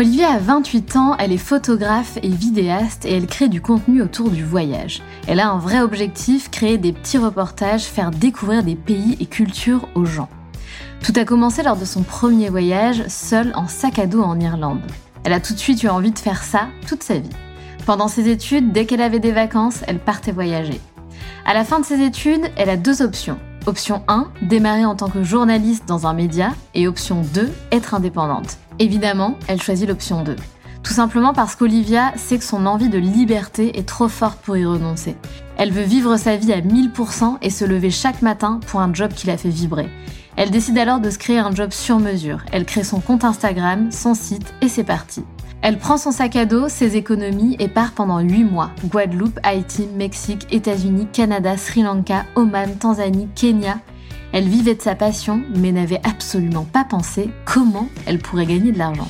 Olivia a 28 ans, elle est photographe et vidéaste et elle crée du contenu autour du voyage. Elle a un vrai objectif, créer des petits reportages, faire découvrir des pays et cultures aux gens. Tout a commencé lors de son premier voyage, seule en sac à dos en Irlande. Elle a tout de suite eu envie de faire ça toute sa vie. Pendant ses études, dès qu'elle avait des vacances, elle partait voyager. À la fin de ses études, elle a deux options. Option 1, démarrer en tant que journaliste dans un média, et option 2, être indépendante. Évidemment, elle choisit l'option 2. Tout simplement parce qu'Olivia sait que son envie de liberté est trop forte pour y renoncer. Elle veut vivre sa vie à 1000% et se lever chaque matin pour un job qui la fait vibrer. Elle décide alors de se créer un job sur mesure. Elle crée son compte Instagram, son site et c'est parti. Elle prend son sac à dos, ses économies et part pendant 8 mois. Guadeloupe, Haïti, Mexique, États-Unis, Canada, Sri Lanka, Oman, Tanzanie, Kenya. Elle vivait de sa passion, mais n'avait absolument pas pensé comment elle pourrait gagner de l'argent.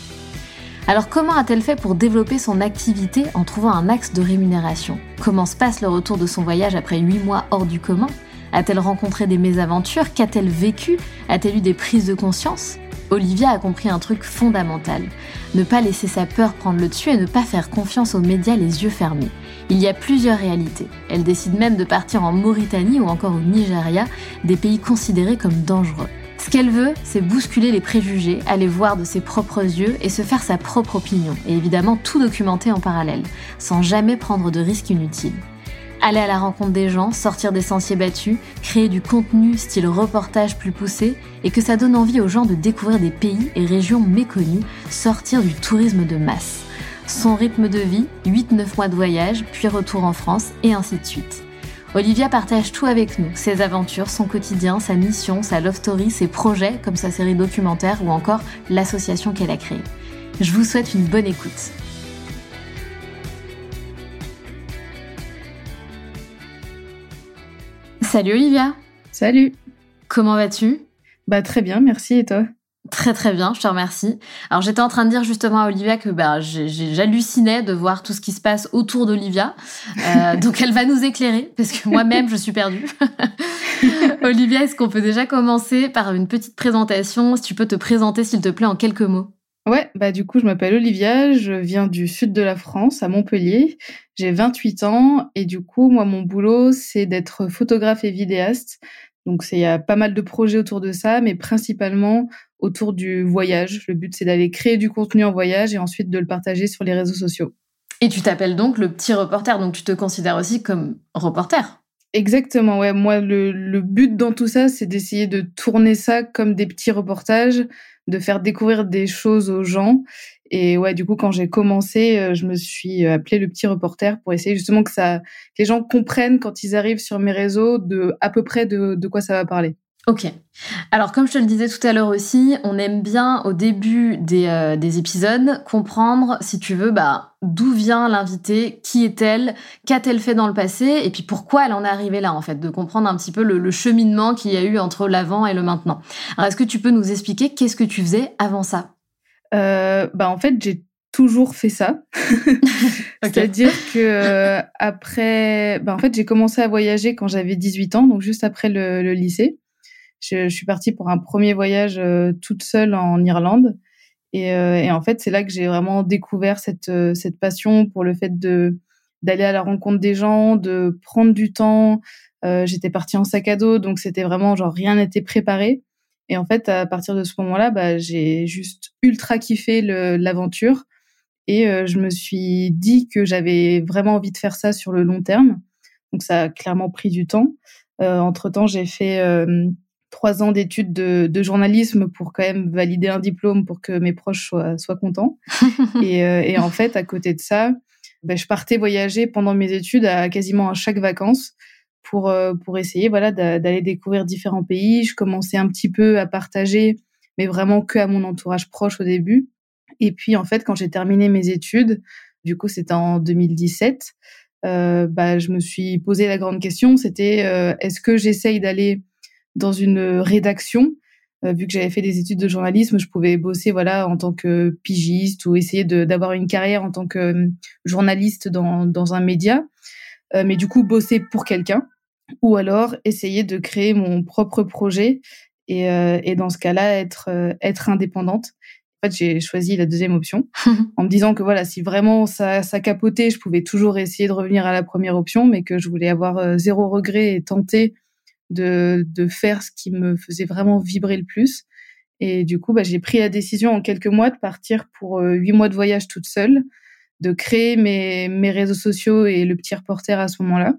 Alors comment a-t-elle fait pour développer son activité en trouvant un axe de rémunération? Comment se passe le retour de son voyage après 8 mois hors du commun? A-t-elle rencontré des mésaventures? Qu'a-t-elle vécu? A-t-elle eu des prises de conscience? Olivia a compris un truc fondamental. Ne pas laisser sa peur prendre le dessus et ne pas faire confiance aux médias les yeux fermés. Il y a plusieurs réalités. Elle décide même de partir en Mauritanie ou encore au Nigeria, des pays considérés comme dangereux. Ce qu'elle veut, c'est bousculer les préjugés, aller voir de ses propres yeux et se faire sa propre opinion, et évidemment tout documenter en parallèle, sans jamais prendre de risques inutiles aller à la rencontre des gens, sortir des sentiers battus, créer du contenu style reportage plus poussé et que ça donne envie aux gens de découvrir des pays et régions méconnus, sortir du tourisme de masse. Son rythme de vie, 8-9 mois de voyage, puis retour en France et ainsi de suite. Olivia partage tout avec nous, ses aventures, son quotidien, sa mission, sa love story, ses projets comme sa série documentaire ou encore l'association qu'elle a créée. Je vous souhaite une bonne écoute. Salut Olivia. Salut. Comment vas-tu? Bah très bien, merci et toi? Très très bien, je te remercie. Alors j'étais en train de dire justement à Olivia que bah, j'hallucinais de voir tout ce qui se passe autour d'Olivia. Euh, donc elle va nous éclairer parce que moi-même je suis perdue. Olivia, est-ce qu'on peut déjà commencer par une petite présentation? Si tu peux te présenter s'il te plaît en quelques mots. Ouais, bah du coup, je m'appelle Olivia, je viens du sud de la France, à Montpellier. J'ai 28 ans et du coup, moi, mon boulot, c'est d'être photographe et vidéaste. Donc, il y a pas mal de projets autour de ça, mais principalement autour du voyage. Le but, c'est d'aller créer du contenu en voyage et ensuite de le partager sur les réseaux sociaux. Et tu t'appelles donc le petit reporter, donc tu te considères aussi comme reporter Exactement, ouais. Moi, le, le but dans tout ça, c'est d'essayer de tourner ça comme des petits reportages, de faire découvrir des choses aux gens. Et ouais, du coup, quand j'ai commencé, euh, je me suis appelé le petit reporter pour essayer justement que ça, les gens comprennent quand ils arrivent sur mes réseaux de à peu près de, de quoi ça va parler. Ok. Alors, comme je te le disais tout à l'heure aussi, on aime bien au début des, euh, des épisodes comprendre, si tu veux, bah, d'où vient l'invité, qui est-elle, qu'a-t-elle fait dans le passé, et puis pourquoi elle en est arrivée là, en fait, de comprendre un petit peu le, cheminement qu'il y a eu entre l'avant et le maintenant. Alors, est-ce que tu peux nous expliquer qu'est-ce que tu faisais avant ça? Euh, Bah, en fait, j'ai toujours fait ça. C'est-à-dire que euh, après, bah, en fait, j'ai commencé à voyager quand j'avais 18 ans, donc juste après le lycée je, je, suis partie pour un premier voyage euh, toute seule en Irlande. Et, euh, et en fait, c'est là que j'ai vraiment découvert cette, euh, cette passion pour le fait de d'aller à la rencontre des gens, de prendre du temps. J'étais partie en sac à dos, donc c'était vraiment genre rien n'était préparé. Et en fait, à partir de ce moment-là, bah, j'ai juste ultra kiffé l'aventure. Et je me suis dit que j'avais vraiment envie de faire ça sur le long terme. Donc ça a clairement pris du temps. Euh, entre temps, j'ai fait trois ans d'études de, journalisme pour quand même valider un diplôme pour que mes proches soient, soient contents. et, euh, et, en fait, à côté de ça, ben, je partais voyager pendant mes études à quasiment à chaque vacances pour euh, pour essayer voilà d'aller découvrir différents pays. Je commençais un petit peu à partager, mais vraiment que à mon entourage proche au début. Et puis en fait, quand j'ai terminé mes études, du coup c'était en 2017, euh, bah, je me suis posé la grande question, c'était euh, est-ce que j'essaye d'aller dans une rédaction? Euh, vu que j'avais fait des études de journalisme, je pouvais bosser voilà en tant que pigiste ou essayer d'avoir une carrière en tant que journaliste dans, dans un média. Euh, mais du coup, bosser pour quelqu'un ou alors essayer de créer mon propre projet et, et dans ce cas-là, être, être indépendante. En fait, j'ai choisi la deuxième option en me disant que voilà, si vraiment ça, ça capotait, je pouvais toujours essayer de revenir à la première option, mais que je voulais avoir zéro regret et tenter de, de faire ce qui me faisait vraiment vibrer le plus. Et du coup, bah, j'ai pris la décision en quelques mois de partir pour euh, huit mois de voyage toute seule, de créer mes, mes réseaux sociaux et le petit reporter à ce moment-là,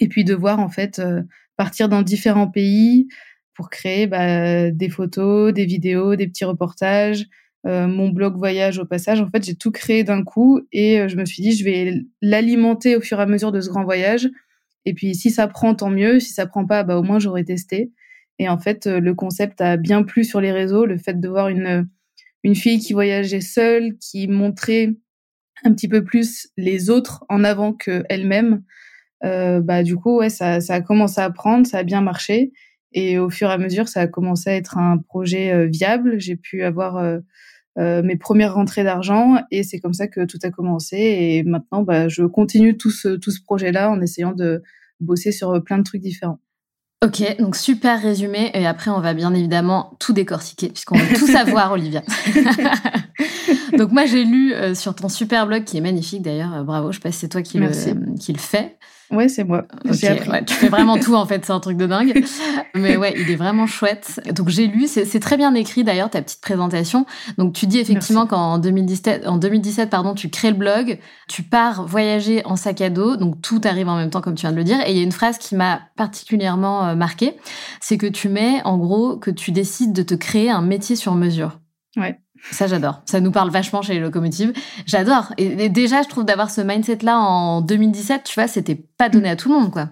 et puis de voir en fait euh, partir dans différents pays pour créer bah, des photos, des vidéos, des petits reportages, euh, mon blog voyage au passage. En fait, j'ai tout créé d'un coup et je me suis dit, je vais l'alimenter au fur et à mesure de ce grand voyage et puis si ça prend, tant mieux. Si ça prend pas, bah au moins j'aurais testé. Et en fait, euh, le concept a bien plu sur les réseaux. Le fait de voir une une fille qui voyageait seule, qui montrait un petit peu plus les autres en avant que elle-même, euh, bah du coup ouais ça ça a commencé à prendre, ça a bien marché. Et au fur et à mesure, ça a commencé à être un projet euh, viable. J'ai pu avoir euh, euh, mes premières rentrées d'argent et c'est comme ça que tout a commencé et maintenant bah, je continue tout ce, tout ce projet-là en essayant de bosser sur plein de trucs différents. Ok, donc super résumé et après on va bien évidemment tout décortiquer puisqu'on veut tout savoir Olivia. donc moi j'ai lu euh, sur ton super blog qui est magnifique d'ailleurs, euh, bravo, je sais pas si c'est toi qui le, qui le fais. Ouais, c'est moi. tu fais vraiment tout en fait, c'est un truc de dingue. Mais ouais, il est vraiment chouette. Donc j'ai lu, c'est très bien écrit d'ailleurs ta petite présentation. Donc tu dis effectivement qu'en 2017, en 2017 pardon, tu crées le blog, tu pars voyager en sac à dos, donc tout arrive en même temps comme tu viens de le dire. Et il y a une phrase qui m'a particulièrement euh, marquée, c'est que tu mets en gros que tu décides de te créer un métier sur mesure. Ouais. Ça, j'adore. Ça nous parle vachement chez les locomotives. J'adore. Et, déjà, je trouve d'avoir ce mindset-là en 2017, tu vois, c'était pas donné à tout le monde, quoi.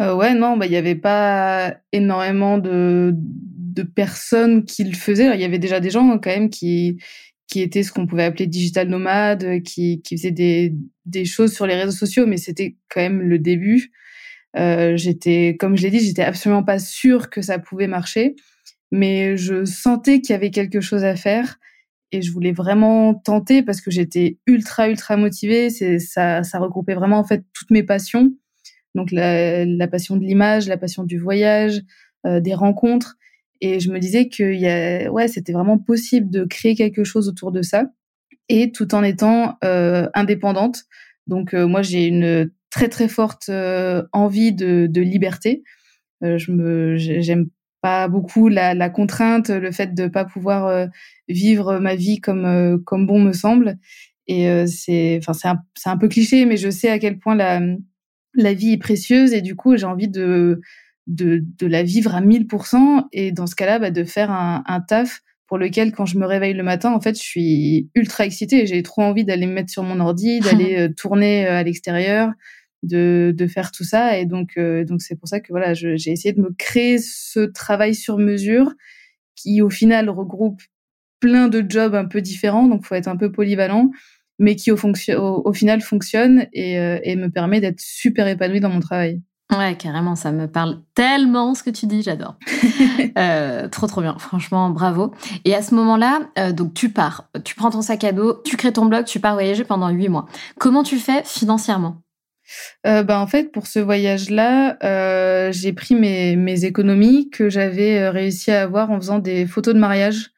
Euh, ouais, non, bah, il y avait pas énormément de, de personnes qui le faisaient. Il y avait déjà des gens, quand même, qui, qui étaient ce qu'on pouvait appeler digital nomades, qui, qui faisaient des, des choses sur les réseaux sociaux, mais c'était quand même le début. Euh, j'étais, comme je l'ai dit, j'étais absolument pas sûre que ça pouvait marcher mais je sentais qu'il y avait quelque chose à faire et je voulais vraiment tenter parce que j'étais ultra ultra motivée. C'est ça, regroupait vraiment en fait toutes mes passions. Donc la, passion de l'image, la passion du voyage, euh, des rencontres. Et je me disais que y a, ouais, c'était vraiment possible de créer quelque chose autour de ça et tout en étant euh, indépendante. Donc euh, moi j'ai une très très forte envie de, de liberté. Je me j'aime pas beaucoup la, la, contrainte, le fait de pas pouvoir euh, vivre ma vie comme euh, comme bon me semble. Et euh, c'est, enfin c'est un, c'est un peu cliché, mais je sais à quel point la la vie est précieuse et du coup j'ai envie de de, de la vivre à 1000% et dans ce cas-là bah, de faire un, un taf pour lequel quand je me réveille le matin en fait je suis ultra excitée j'ai trop envie d'aller me mettre sur mon ordi d'aller tourner à l'extérieur de, de faire tout ça. Et donc, donc c'est pour ça que voilà, j'ai essayé de me créer ce travail sur mesure qui, au final, regroupe plein de jobs un peu différents. Donc, faut être un peu polyvalent mais qui au, au, final fonctionne et, euh, et me permet d'être super épanouie dans mon travail. Ouais, carrément, ça me parle tellement ce que tu dis, j'adore. euh, trop, trop bien, franchement, bravo. Et à ce moment-là, euh, donc tu pars, tu prends ton sac à dos, tu crées ton blog, tu pars voyager pendant huit mois. Comment tu fais financièrement? Euh, bah, en fait, pour ce voyage-là, euh, j'ai pris mes, mes économies que j'avais euh, réussi à avoir en faisant des photos de mariage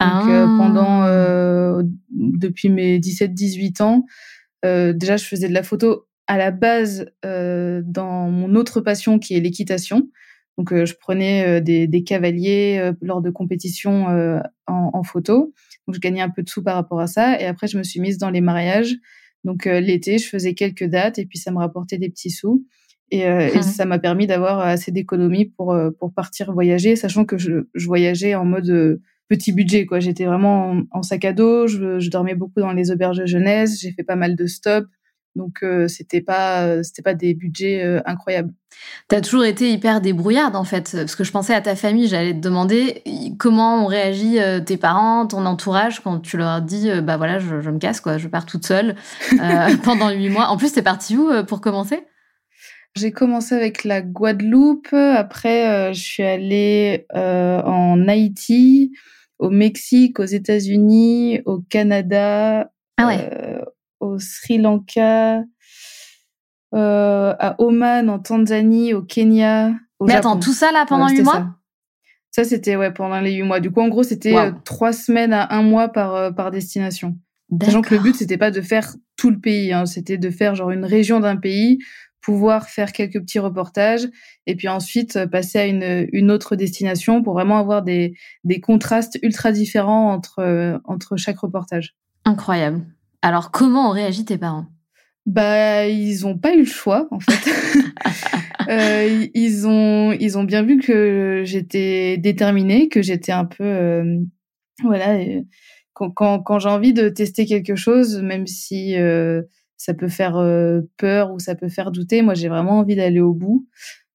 donc, euh, ah. pendant, depuis mes 17-18 ans, déjà, je faisais de la photo à la base dans mon autre passion qui est l'équitation. Donc, je prenais des, des, cavaliers lors de compétitions en, en, photo. Donc, je gagnais un peu de sous par rapport à ça. Et après, je me suis mise dans les mariages. Donc, l'été, je faisais quelques dates et puis ça me rapportait des petits sous. Et, et, mmh. ça m'a permis d'avoir assez d'économies pour pour partir voyager, sachant que je, je voyageais en mode petit budget quoi. J'étais vraiment en, sac à dos, je, je, dormais beaucoup dans les auberges de jeunesse, j'ai fait pas mal de stops. Donc euh, c'était pas c'était pas des budgets euh, incroyables. T'as toujours été hyper débrouillarde en fait, parce que je pensais à ta famille, j'allais te demander comment ont réagi euh, tes parents, ton entourage quand tu leur dis bah voilà je, je, me casse quoi, je pars toute seule pendant huit mois. En plus t'es partie où pour commencer? J'ai commencé avec la Guadeloupe. Après, je suis allée en Haïti au Mexique, aux États-Unis, au Canada, ah ouais. Euh, au Sri Lanka, euh, à Oman, en Tanzanie, au Kenya, au Mais Japon. attends, tout ça là pendant huit ouais, mois? Ça, ça c'était ouais pendant les huit mois. Du coup, en gros, c'était wow. trois semaines à un mois par euh, par destination. Sachant que le but c'était pas de faire tout le pays, hein, c'était de faire genre une région d'un pays pouvoir faire quelques petits reportages et puis ensuite euh, passer à une, une autre destination pour vraiment avoir des, des contrastes ultra différents entre, euh, entre chaque reportage. Incroyable. Alors, comment ont réagi tes parents? Bah, ils ont pas eu le choix, en fait. euh, ils ont, ils ont bien vu que j'étais déterminée, que j'étais un peu, euh, voilà. Quand, quand, quand j'ai envie de tester quelque chose, même si euh, ça peut faire peur ou ça peut faire douter. Moi, j'ai vraiment envie d'aller au bout.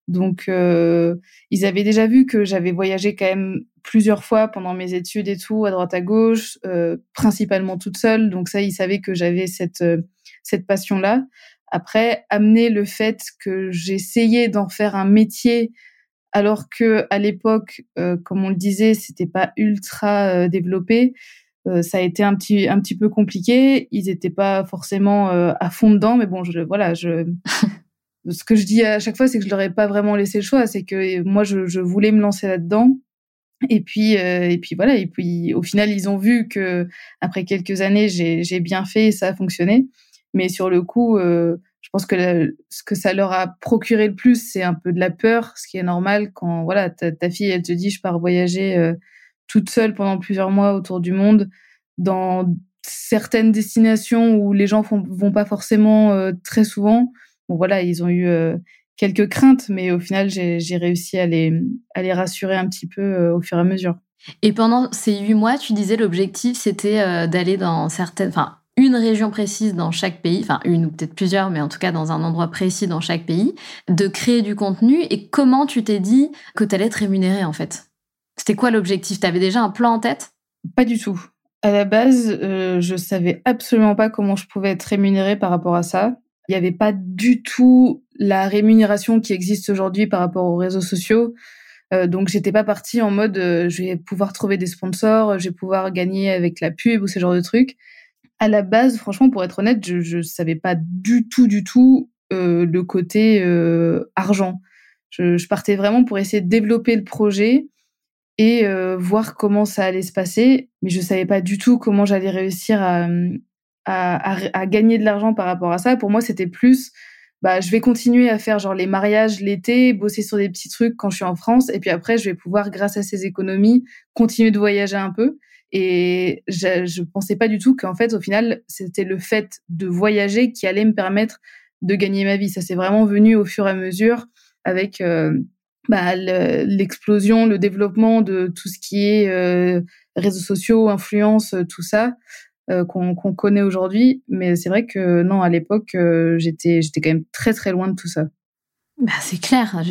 Donc, euh, ils avaient déjà vu que j'avais voyagé quand même plusieurs fois pendant mes études et tout, à droite à gauche, euh, principalement toute seule. Donc ça, ils savaient que j'avais cette euh, cette passion-là. Après, amener le fait que j'essayais d'en faire un métier, alors que à l'époque, euh, comme on le disait, c'était pas ultra développé. Euh, ça a été un petit un petit peu compliqué. Ils n'étaient pas forcément euh, à fond dedans, mais bon, je, voilà, je ce que je dis à chaque fois, c'est que je leur ai pas vraiment laissé le choix. C'est que moi, je, je voulais me lancer là-dedans. Et puis euh, et puis voilà. Et puis au final, ils ont vu que après quelques années, j'ai bien fait et ça a fonctionné. Mais sur le coup, euh, je pense que la, ce que ça leur a procuré le plus, c'est un peu de la peur, ce qui est normal quand voilà ta, ta fille elle te dit je pars voyager toute seule pendant plusieurs mois autour du monde dans certaines destinations où les gens font, vont pas forcément euh, très souvent. Bon voilà, ils ont eu euh, quelques craintes, mais au final, j'ai réussi à les, à les rassurer un petit peu euh, au fur et à mesure. Et pendant ces huit mois, tu disais l'objectif, c'était d'aller dans certaines, enfin, une région précise dans chaque pays, enfin une ou peut-être plusieurs, mais en tout cas dans un endroit précis dans chaque pays, de créer du contenu. Et comment tu t'es dit que tu allais être rémunéré en fait? C'était quoi l'objectif? T'avais déjà un plan en tête? Pas du tout. À la base, euh, je savais absolument pas comment je pouvais être rémunérée par rapport à ça. Il n'y avait pas du tout la rémunération qui existe aujourd'hui par rapport aux réseaux sociaux. Euh, donc j'étais pas partie en mode euh, je vais pouvoir trouver des sponsors, je vais pouvoir gagner avec la pub ou ce genre de trucs. À la base, franchement, pour être honnête, je, je savais pas du tout, du tout euh, le côté argent. Je, partais vraiment pour essayer de développer le projet et voir comment ça allait se passer. Mais je savais pas du tout comment j'allais réussir à, gagner de l'argent par rapport à ça. Pour moi, c'était plus, bah, je vais continuer à faire genre les mariages l'été, bosser sur des petits trucs quand je suis en France, et puis après, je vais pouvoir, grâce à ces économies, continuer de voyager un peu. Et je, je pensais pas du tout qu'en fait, au final, c'était le fait de voyager qui allait me permettre de gagner ma vie. Ça s'est vraiment venu au fur et à mesure avec euh, bah, l'explosion, le, le, développement de tout ce qui est euh, réseaux sociaux, influence, tout ça. Qu'on connaît aujourd'hui. Mais c'est vrai que non, à l'époque, j'étais j'étais quand même très très loin de tout ça. Bah, c'est clair.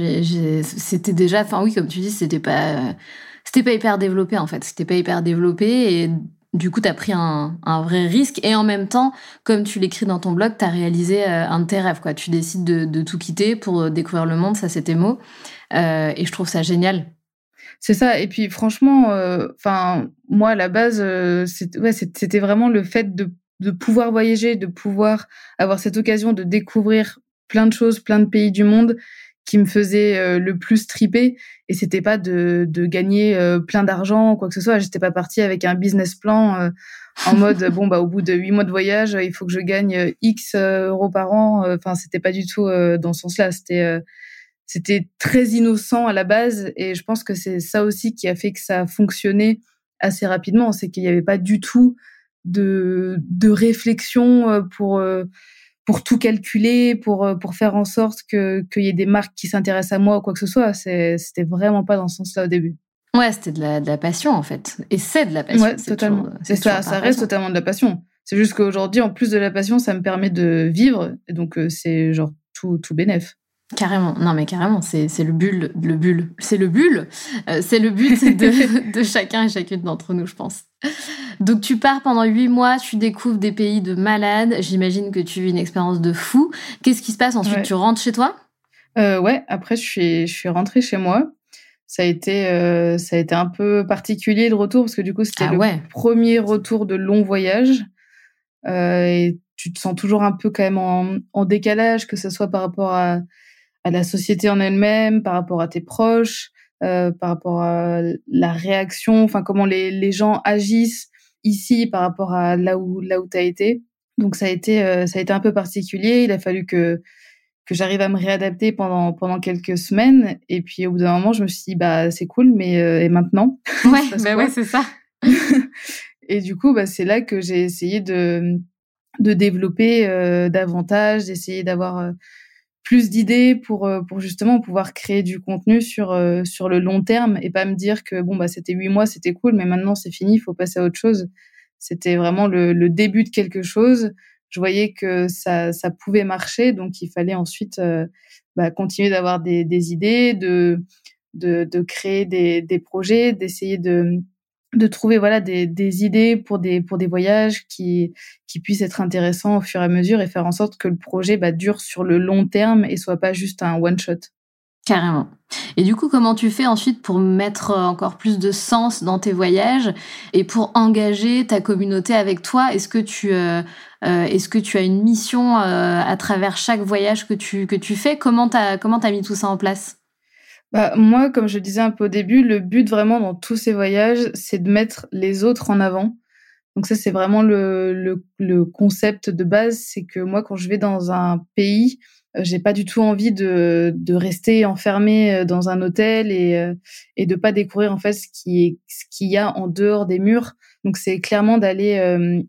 C'était déjà, enfin oui, comme tu dis, c'était pas, c'était pas hyper développé en fait. C'était pas hyper développé et du coup, tu as pris un, un, vrai risque et en même temps, comme tu l'écris dans ton blog, tu as réalisé euh, un de tes rêves. Quoi. Tu décides de, tout quitter pour euh, découvrir le monde, ça c'est tes mots. Euh, et je trouve ça génial. C'est ça. Et puis franchement, euh, enfin moi à la base, c'était ouais, vraiment le fait de, de pouvoir voyager, de pouvoir avoir cette occasion de découvrir plein de choses, plein de pays du monde qui me faisait euh, le plus triper. Et c'était pas de, de gagner euh, plein d'argent ou quoi que ce soit. J'étais pas partie avec un business plan euh, en mode bon bah au bout de huit mois de voyage il faut que je gagne x euros par an. Enfin c'était pas du tout dans ce sens-là. C'était c'était très innocent à la base et je pense que c'est ça aussi qui a fait que ça a fonctionné assez rapidement c'est qu'il n'y avait pas du tout de de réflexion pour pour tout calculer, pour euh, pour faire en sorte que qu'il y ait des marques qui s'intéressent à moi ou quoi que ce soit. C'était vraiment pas dans ce sens-là au début. Ouais, c'était de la, de la passion en fait, et c'est de la passion. Ouais, totalement. C'est ça, ça reste totalement de la passion. C'est juste qu'aujourd'hui, en plus de la passion, ça me permet de vivre, et donc euh, c'est genre tout tout bénéf. Carrément, non mais carrément, c'est le bulle, le bulle, c'est le bulle, euh, c'est le but de, de chacun et chacune d'entre nous, je pense. Donc tu pars pendant huit mois, tu découvres des pays de malades, j'imagine que tu vis une expérience de fou. Qu'est-ce qui se passe ensuite? Tu rentres chez toi? Euh, Ouais, après je suis, je suis rentrée chez moi. Ça a été, euh, ça a été un peu particulier le retour parce que du coup c'était ah le premier retour de long voyage. Euh, et tu te sens toujours un peu quand même en, en décalage, que ce soit par rapport à à la société en elle-même, par rapport à tes proches, euh, par rapport à la réaction, enfin comment les, les gens agissent ici par rapport à là où là où tu as été. Donc ça a été euh, ça a été un peu particulier, il a fallu que que j'arrive à me réadapter pendant pendant quelques semaines et puis au bout d'un moment je me suis dit bah c'est cool mais euh, et maintenant? Ouais, bah ouais, c'est ça. et du coup bah c'est là que j'ai essayé de de développer euh, davantage, d'essayer d'avoir plus d'idées pour euh, pour justement pouvoir créer du contenu sur euh, sur le long terme et pas me dire que bon bah c'était huit mois c'était cool mais maintenant c'est fini il faut passer à autre chose. C'était vraiment le, le, début de quelque chose. Je voyais que ça ça pouvait marcher donc il fallait ensuite euh, bah, continuer d'avoir des, des idées de de, de créer des, des projets d'essayer de de trouver voilà des, idées pour des pour des voyages qui qui puissent être intéressants au fur et à mesure et faire en sorte que le projet bah, dure sur le long terme et soit pas juste un one shot. Carrément. Et du coup, comment tu fais ensuite pour mettre encore plus de sens dans tes voyages et pour engager ta communauté avec toi? Est-ce que tu euh, euh est-ce que tu as une mission euh, à travers chaque voyage que tu que tu fais? Comment t'as comment t'as mis tout ça en place? Bah, moi, comme je disais un peu au début, le but vraiment dans tous ces voyages, c'est de mettre les autres en avant. Donc ça, c'est vraiment le, le, le, concept de base. C'est que moi, quand je vais dans un pays, euh, j'ai pas du tout envie de, de rester enfermé euh, dans un hôtel et, euh, et de pas découvrir en fait ce qui est ce qu'il y a en dehors des murs. Donc c'est clairement d'aller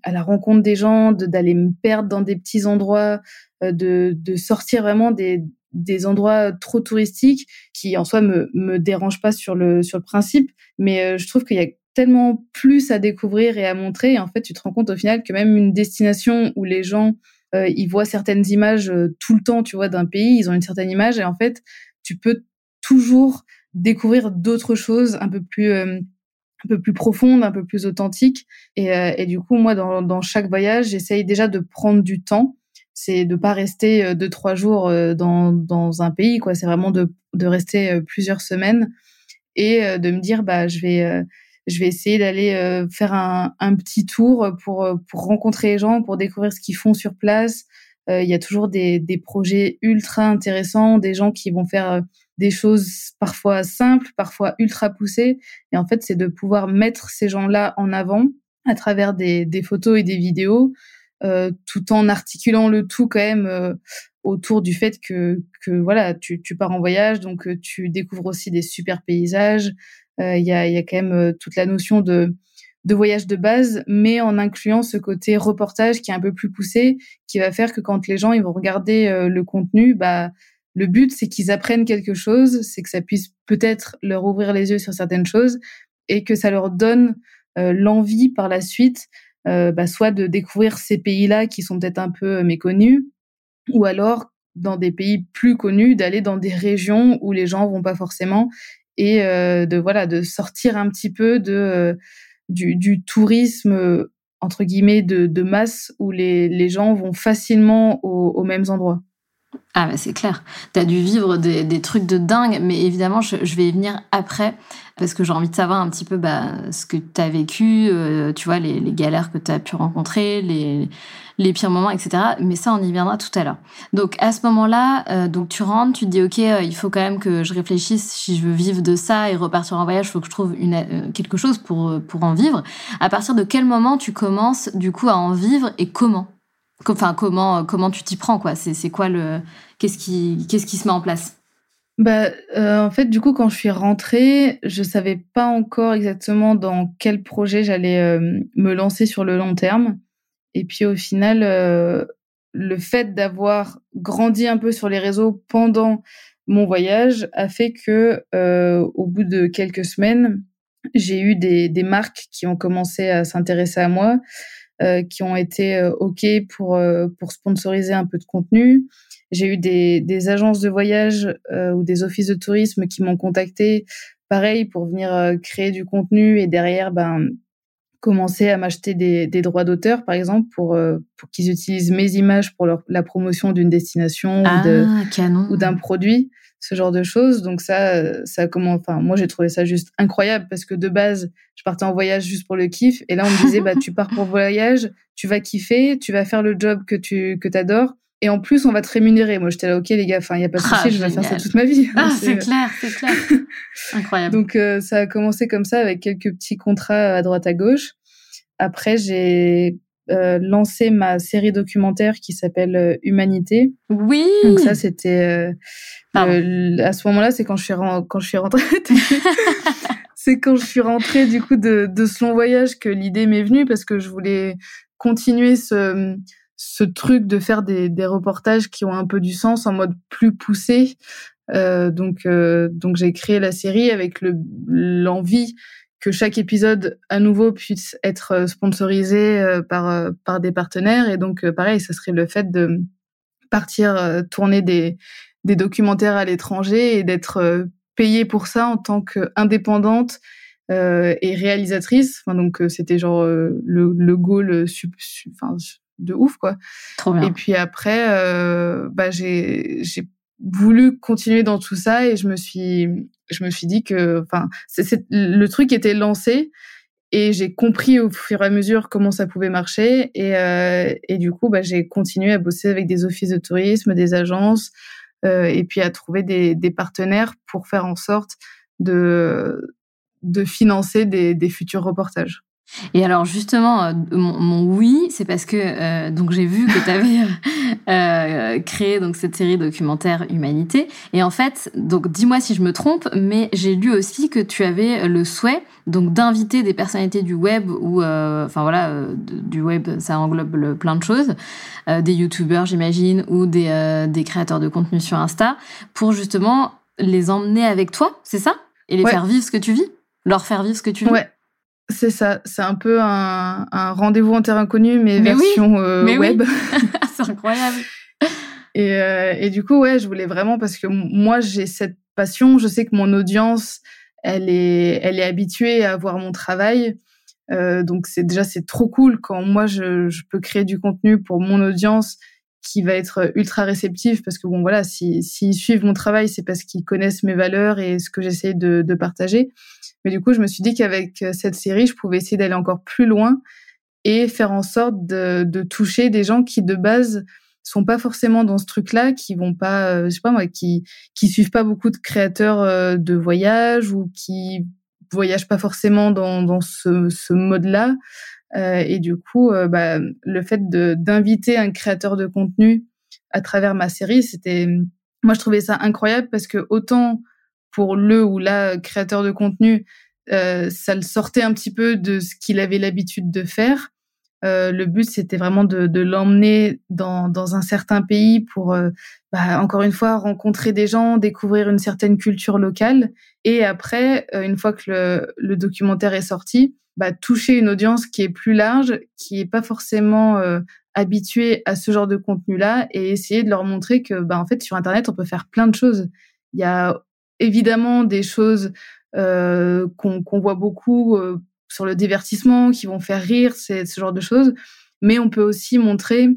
à la rencontre des gens, d'aller me perdre dans des petits endroits, de, de sortir vraiment des, des endroits trop touristiques qui en soi me me dérangent pas sur le sur le principe. Mais euh, je trouve qu'il y a tellement plus à découvrir et à montrer. Et en fait tu te rends compte au final que même une destination où les gens euh, ils voient certaines images euh, tout le temps tu vois d'un pays ils ont une certaine image. Et en fait tu peux toujours découvrir d'autres choses un peu plus un peu plus profondes, un peu plus authentiques. Et, et du coup, moi, dans, dans chaque voyage, j'essaye déjà de prendre du temps c'est de pas rester euh, deux trois jours euh, dans, dans un pays quoi. C'est vraiment de, de rester euh, plusieurs semaines et de me dire bah je vais je vais essayer d'aller faire un, un, petit tour pour pour rencontrer les gens pour découvrir ce qu'ils font sur place. Il y a toujours des, des projets ultra intéressants des gens qui vont faire des choses parfois simples parfois ultra poussées. Et en fait c'est de pouvoir mettre ces gens là en avant à travers des, des photos et des vidéos tout en articulant le tout quand même euh, autour du fait que, que voilà, tu, tu pars en voyage, donc euh, tu découvres aussi des super paysages. Il y, a, y a quand même toute la notion de, de voyage de base, mais en incluant ce côté reportage qui est un peu plus poussé, qui va faire que quand les gens ils vont regarder le contenu, bah le but c'est qu'ils apprennent quelque chose, c'est que ça puisse peut-être leur ouvrir les yeux sur certaines choses et que ça leur donne l'envie par la suite bah, soit de découvrir ces pays-là qui sont peut-être un peu méconnus, ou alors dans des pays plus connus, d'aller dans des régions où les gens vont pas forcément et de voilà de sortir un petit peu de du, du tourisme entre guillemets de, de masse où les, les, gens vont facilement aux mêmes endroits. Ah, mais c'est clair. Tu as dû vivre des, trucs de dingue, mais évidemment, je, vais y venir après, parce que j'ai envie de savoir un petit peu bah, ce que tu as vécu, euh, tu vois, les, galères que tu as pu rencontrer, les, les pires moments, etc. Mais ça, on y viendra tout à l'heure. Donc, à ce moment-là, euh, donc tu rentres, tu te dis, OK, euh, il faut quand même que je réfléchisse si je veux vivre de ça et repartir en voyage, il faut que je trouve quelque chose pour, pour en vivre. À partir de quel moment tu commences, du coup, à en vivre et comment? Enfin, comment, comment tu t'y prends, quoi C'est quoi le. Qu'est-ce qui, qu'est-ce qui se met en place? Bah, euh, en fait, du coup, quand je suis rentrée, je savais pas encore exactement dans quel projet j'allais euh, me lancer sur le long terme. Et puis, au final, euh, le fait d'avoir grandi un peu sur les réseaux pendant mon voyage a fait que, au bout de quelques semaines, j'ai eu des, des marques qui ont commencé à s'intéresser à moi qui ont été euh, OK pour, euh, pour sponsoriser un peu de contenu. J'ai eu des, des agences de voyage ou des offices de tourisme qui m'ont contacté, pareil, pour venir créer du contenu et derrière, ben, commencer à m'acheter des, des, droits d'auteur, par exemple, pour, pour qu'ils utilisent mes images pour leur, la promotion d'une destination ah, ou d'un produit ce genre de choses. Donc ça, ça comment, enfin, moi j'ai trouvé ça juste incroyable parce que de base, je partais en voyage juste pour le kiff et là on me disait bah tu pars pour voyage, tu vas kiffer, tu vas faire le job que tu que t'adores et en plus on va te rémunérer. Moi j'étais là ok les gars, enfin il y a pas de souci, ah, je vais faire ça toute ma vie. Ah c'est clair, c'est clair, incroyable. Donc euh, ça a commencé comme ça avec quelques petits contrats à droite à gauche. Après j'ai euh, lancé ma série documentaire qui s'appelle euh, Humanité. Oui. Donc ça c'était euh, à ce moment-là, c'est quand je suis quand je suis rentrée. c'est quand je suis rentrée du coup de, de ce long voyage que l'idée m'est venue parce que je voulais continuer ce ce truc de faire des, des reportages qui ont un peu du sens en mode plus poussé. Donc donc j'ai créé la série avec le l'envie que chaque épisode à nouveau puisse être euh, sponsorisé euh, par euh, par des partenaires. Et donc pareil ça serait le fait de partir tourner des des documentaires à l'étranger et d'être payée pour ça en tant qu'indépendante euh, et réalisatrice. Enfin, donc c'était genre le le goal enfin de ouf quoi. Trop bien. et puis après bah j'ai j'ai voulu continuer dans tout ça et je me suis je me suis dit que enfin le truc était lancé et j'ai compris au fur et à mesure comment ça pouvait marcher et euh, et du coup bah j'ai continué à bosser avec des offices de tourisme des agences euh, et puis à trouver des partenaires pour faire en sorte de de financer des futurs reportages et alors justement, euh, mon, mon oui, c'est parce que euh, donc j'ai vu que tu avais euh, créé donc cette série documentaire Humanité. Et en fait, donc dis-moi si je me trompe, mais j'ai lu aussi que tu avais le souhait donc d'inviter des personnalités du web ou enfin voilà du web, ça englobe le, plein de choses, des youtubeurs j'imagine ou des des créateurs de contenu sur Insta pour justement les emmener avec toi, c'est ça? Et les ouais. faire vivre ce que tu vis, leur faire vivre ce que tu vis? Ouais. C'est ça, c'est un peu un, un rendez-vous en terre inconnue, mais, mais version oui. euh, mais web. Oui. c'est incroyable. Et, euh, et, du coup, ouais, je voulais vraiment parce que moi j'ai cette passion. Je sais que mon audience, elle est, elle est habituée à voir mon travail. Euh, donc c'est déjà c'est trop cool quand moi je, je peux créer du contenu pour mon audience qui va être ultra réceptif parce que bon voilà si s'ils suivent mon travail c'est parce qu'ils connaissent mes valeurs et ce que j'essaie de, partager. Mais du coup je me suis dit qu'avec cette série je pouvais essayer d'aller encore plus loin et faire en sorte de, de toucher des gens qui de base sont pas forcément dans ce truc-là, qui vont pas, euh, je sais pas moi, qui qui suivent pas beaucoup de créateurs euh, de voyage ou qui voyagent pas forcément dans dans ce, ce mode-là. Euh, et du coup, euh, bah, le fait d'inviter un créateur de contenu à travers ma série, c'était, moi je trouvais ça incroyable parce que autant pour le ou la créateur de contenu, euh, ça le sortait un petit peu de ce qu'il avait l'habitude de faire. Euh, le but, c'était vraiment de, de l'emmener dans, dans un certain pays pour, euh, bah, encore une fois, rencontrer des gens, découvrir une certaine culture locale. Et après, euh, une fois que le, le documentaire est sorti, bah, toucher une audience qui est plus large, qui est pas forcément habituée à ce genre de contenu-là, et essayer de leur montrer que, bah, en fait, sur Internet, on peut faire plein de choses. Il y a évidemment des choses qu'on voit beaucoup sur le divertissement, qui vont faire rire, c'est ce genre de choses, mais on peut aussi montrer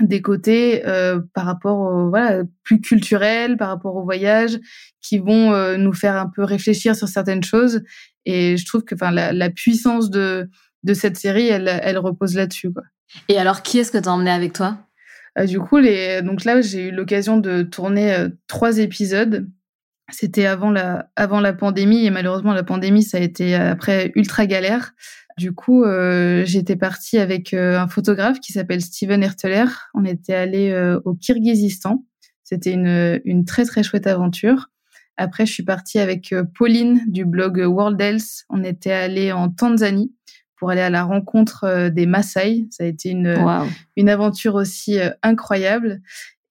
des côtés euh, par rapport au, voilà plus culturels par rapport au voyage qui vont euh, nous faire un peu réfléchir sur certaines choses et je trouve que enfin la, la, puissance de de cette série elle elle repose là-dessus quoi. Et alors qui est-ce que tu as emmené avec toi? Euh, Du coup les donc là j'ai eu l'occasion de tourner euh, trois épisodes. C'était avant la avant la pandémie et malheureusement la pandémie ça a été après ultra galère. Du coup, euh, j'étais partie avec euh, un photographe qui s'appelle Steven Herteler. On était allé euh, au Kirghizistan. C'était une, une très très chouette aventure. Après, je suis partie avec euh, Pauline du blog World Else. On était allé en Tanzanie pour aller à la rencontre des Maasai. Ça a été une, une aventure aussi incroyable.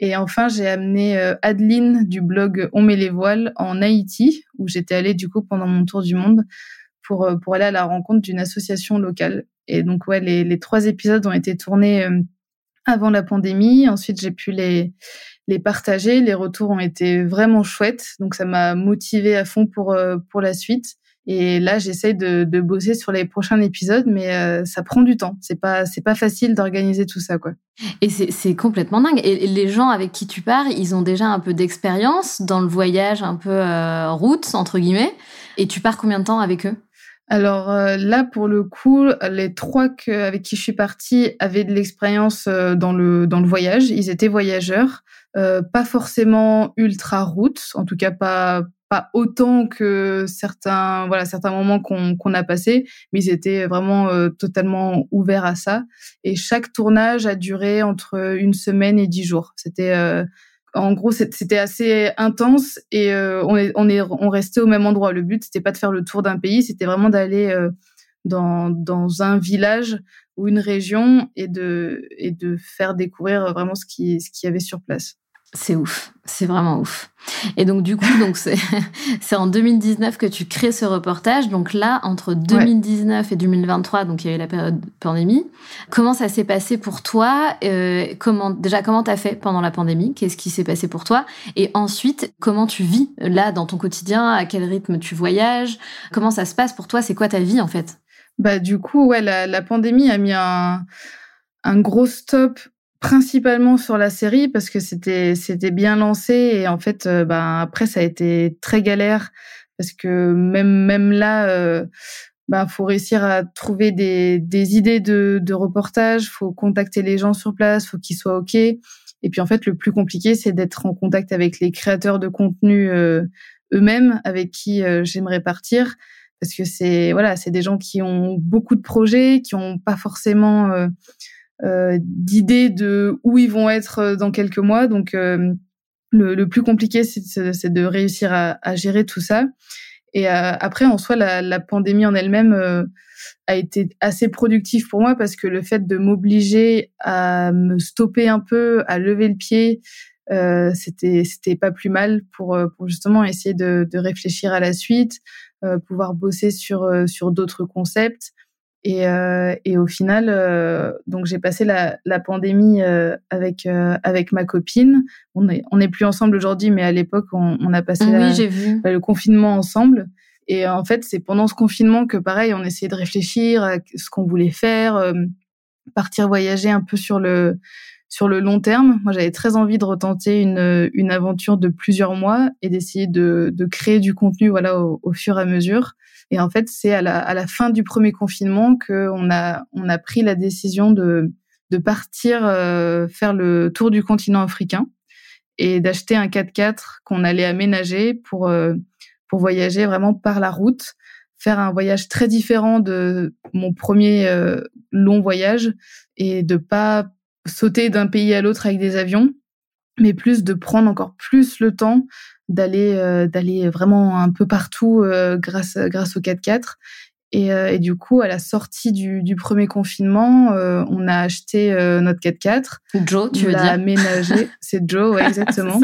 Et enfin, j'ai amené Adeline du blog On met les voiles en Haïti, où j'étais allée du coup pendant mon tour du monde pour, euh, pour aller à la rencontre d'une association locale. Et donc, ouais, les, trois épisodes ont été tournés euh, avant la pandémie. Ensuite, j'ai pu les, les partager. Les retours ont été vraiment chouettes. Donc, ça m'a motivé à fond pour, euh, pour la suite. Et là, j'essaye de, de bosser sur les prochains épisodes, mais ça prend du temps. C'est pas, c'est pas facile d'organiser tout ça, quoi. Et c'est complètement dingue. Et les gens avec qui tu pars, ils ont déjà un peu d'expérience dans le voyage un peu route entre guillemets. Et tu pars combien de temps avec eux? Alors euh, là, pour le coup, les trois que, avec qui je suis partie avaient de l'expérience euh, dans le dans le voyage. Ils étaient voyageurs, euh, pas forcément ultra route, en tout cas pas pas autant que certains voilà certains moments qu'on a passé, mais ils étaient vraiment totalement ouverts à ça. Et chaque tournage a duré entre une semaine et dix jours. C'était en gros, c'était assez intense et euh, on, est, on, est, on restait au même endroit. Le but, c'était pas de faire le tour d'un pays, c'était vraiment d'aller euh, dans, dans un village ou une région et de, et de faire découvrir vraiment ce qui, ce qu'il y avait sur place. C'est ouf, c'est vraiment ouf. Et donc du coup, donc c'est c'est en 2019 que tu crées ce reportage. Donc là, entre 2019 et 2023, donc il y a eu la période pandémie. Comment ça s'est passé pour toi euh, Comment déjà comment t'as fait pendant la pandémie? Qu'est-ce qui s'est passé pour toi? Et ensuite, comment tu vis là dans ton quotidien? À quel rythme tu voyages? Comment ça se passe pour toi? C'est quoi ta vie en fait? Bah du coup, ouais, la, la pandémie a mis un un gros stop principalement sur la série parce que c'était c'était bien lancé et en fait euh, ben après ça a été très galère parce que même même là euh, ben faut réussir à trouver des des idées de de reportage faut contacter les gens sur place faut qu'ils soient ok. Et puis en fait le plus compliqué c'est d'être en contact avec les créateurs de contenu euh, eux-mêmes avec qui euh, j'aimerais partir parce que c'est voilà c'est des gens qui ont beaucoup de projets qui ont pas forcément d'idées de où ils vont être euh, dans quelques mois. Donc euh, le, le, plus compliqué, c'est de réussir à, à, gérer tout ça. Et après, en soi, la, la pandémie en elle-même a été assez productif pour moi parce que le fait de m'obliger à me stopper un peu, à lever le pied, euh, c'était c'était pas plus mal pour pour justement essayer de, de réfléchir à la suite, euh, pouvoir bosser sur sur d'autres concepts. Et, euh, et au final, euh, donc j'ai passé la, la pandémie euh, avec euh, avec ma copine. On est on n'est plus ensemble aujourd'hui, mais à l'époque on, on, a passé oui, le confinement ensemble. Et en fait, c'est pendant ce confinement que pareil, on essayait de réfléchir à ce qu'on voulait faire, euh, partir voyager un peu sur le sur le long terme. Moi, j'avais très envie de retenter une une aventure de plusieurs mois et d'essayer de de créer du contenu voilà au, au fur et à mesure. Et en fait, c'est à la, à la fin du premier confinement qu'on a, on a pris la décision de, de partir euh, faire le tour du continent africain et d'acheter un 4x4 qu'on allait aménager pour, euh, pour voyager vraiment par la route, faire un voyage très différent de mon premier euh, long voyage et de pas sauter d'un pays à l'autre avec des avions, mais plus de prendre encore plus le temps d'aller euh, d'aller vraiment un peu partout euh, grâce grâce au 4x4 et, euh, et, du coup, à la sortie du, du premier confinement, on a acheté notre 4x4. Joe, tu veux dire? aménagé. C'est Joe, ouais, exactement.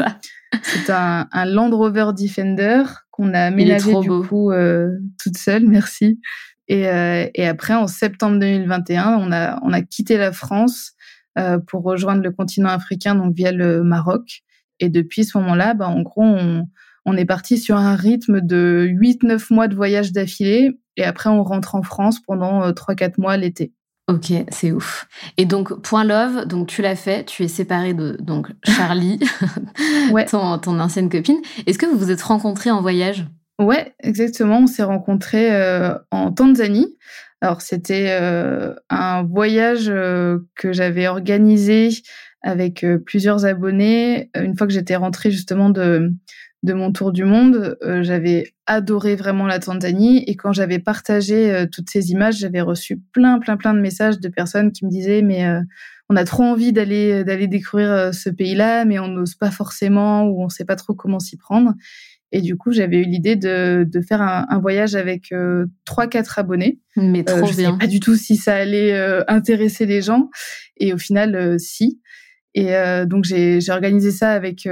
C'est un, un, Land Rover Defender qu'on a aménagé du coup toute seule. Merci. Et, et après, en septembre 2021, on a, on a quitté la France pour rejoindre le continent africain, donc via le Maroc. Et depuis ce moment-là, bah, en gros, on, on est parti sur un rythme de 8-9 mois de voyage d'affilée. Et après, on rentre en France pendant 3-4 mois l'été. Ok, c'est ouf. Et donc, Point Love, donc tu l'as fait, tu es séparée de donc Charlie, ouais. ton, ton ancienne copine. Est-ce que vous vous êtes rencontrés en voyage? Ouais, exactement. On s'est rencontrés euh, en Tanzanie. Alors, c'était euh, un voyage euh, que j'avais organisé avec plusieurs abonnés. Une fois que j'étais rentrée justement de, de mon tour du monde, euh, j'avais adoré vraiment la Tanzanie et quand j'avais partagé euh, toutes ces images, j'avais reçu plein plein plein de messages de personnes qui me disaient mais euh, on a trop envie d'aller d'aller découvrir ce pays-là mais on n'ose pas forcément ou on sait pas trop comment s'y prendre. Et du coup, j'avais eu l'idée de, de faire un, un voyage avec trois quatre abonnés. Mais trop je bien. pas du tout si ça allait intéresser les gens et au final si. Et donc j'ai organisé ça avec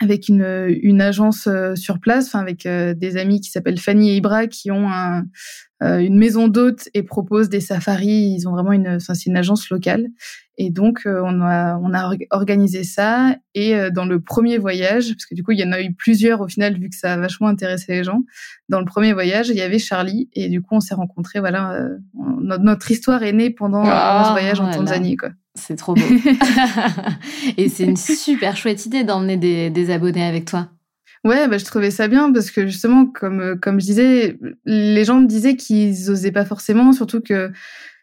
avec une, une agence euh, sur place, enfin avec euh, des amis qui s'appellent Fanny et Ibra, qui ont un, euh, une maison d'hôtes et proposent des safaris. Ils ont vraiment une, enfin c'est une agence locale. Et donc on a on a organisé ça. Et dans le premier voyage, parce que du coup il y en a eu plusieurs au final vu que ça a vachement intéressé les gens. Dans le premier voyage, il y avait Charlie et du coup on s'est rencontrés. Voilà, notre, histoire est née pendant oh, ce voyage en Tanzanie, quoi. C'est trop beau. et c'est une super chouette idée d'emmener des, des, abonnés avec toi. Ouais, bah, je trouvais ça bien parce que justement, comme, comme je disais, les gens me disaient qu'ils osaient pas forcément, surtout que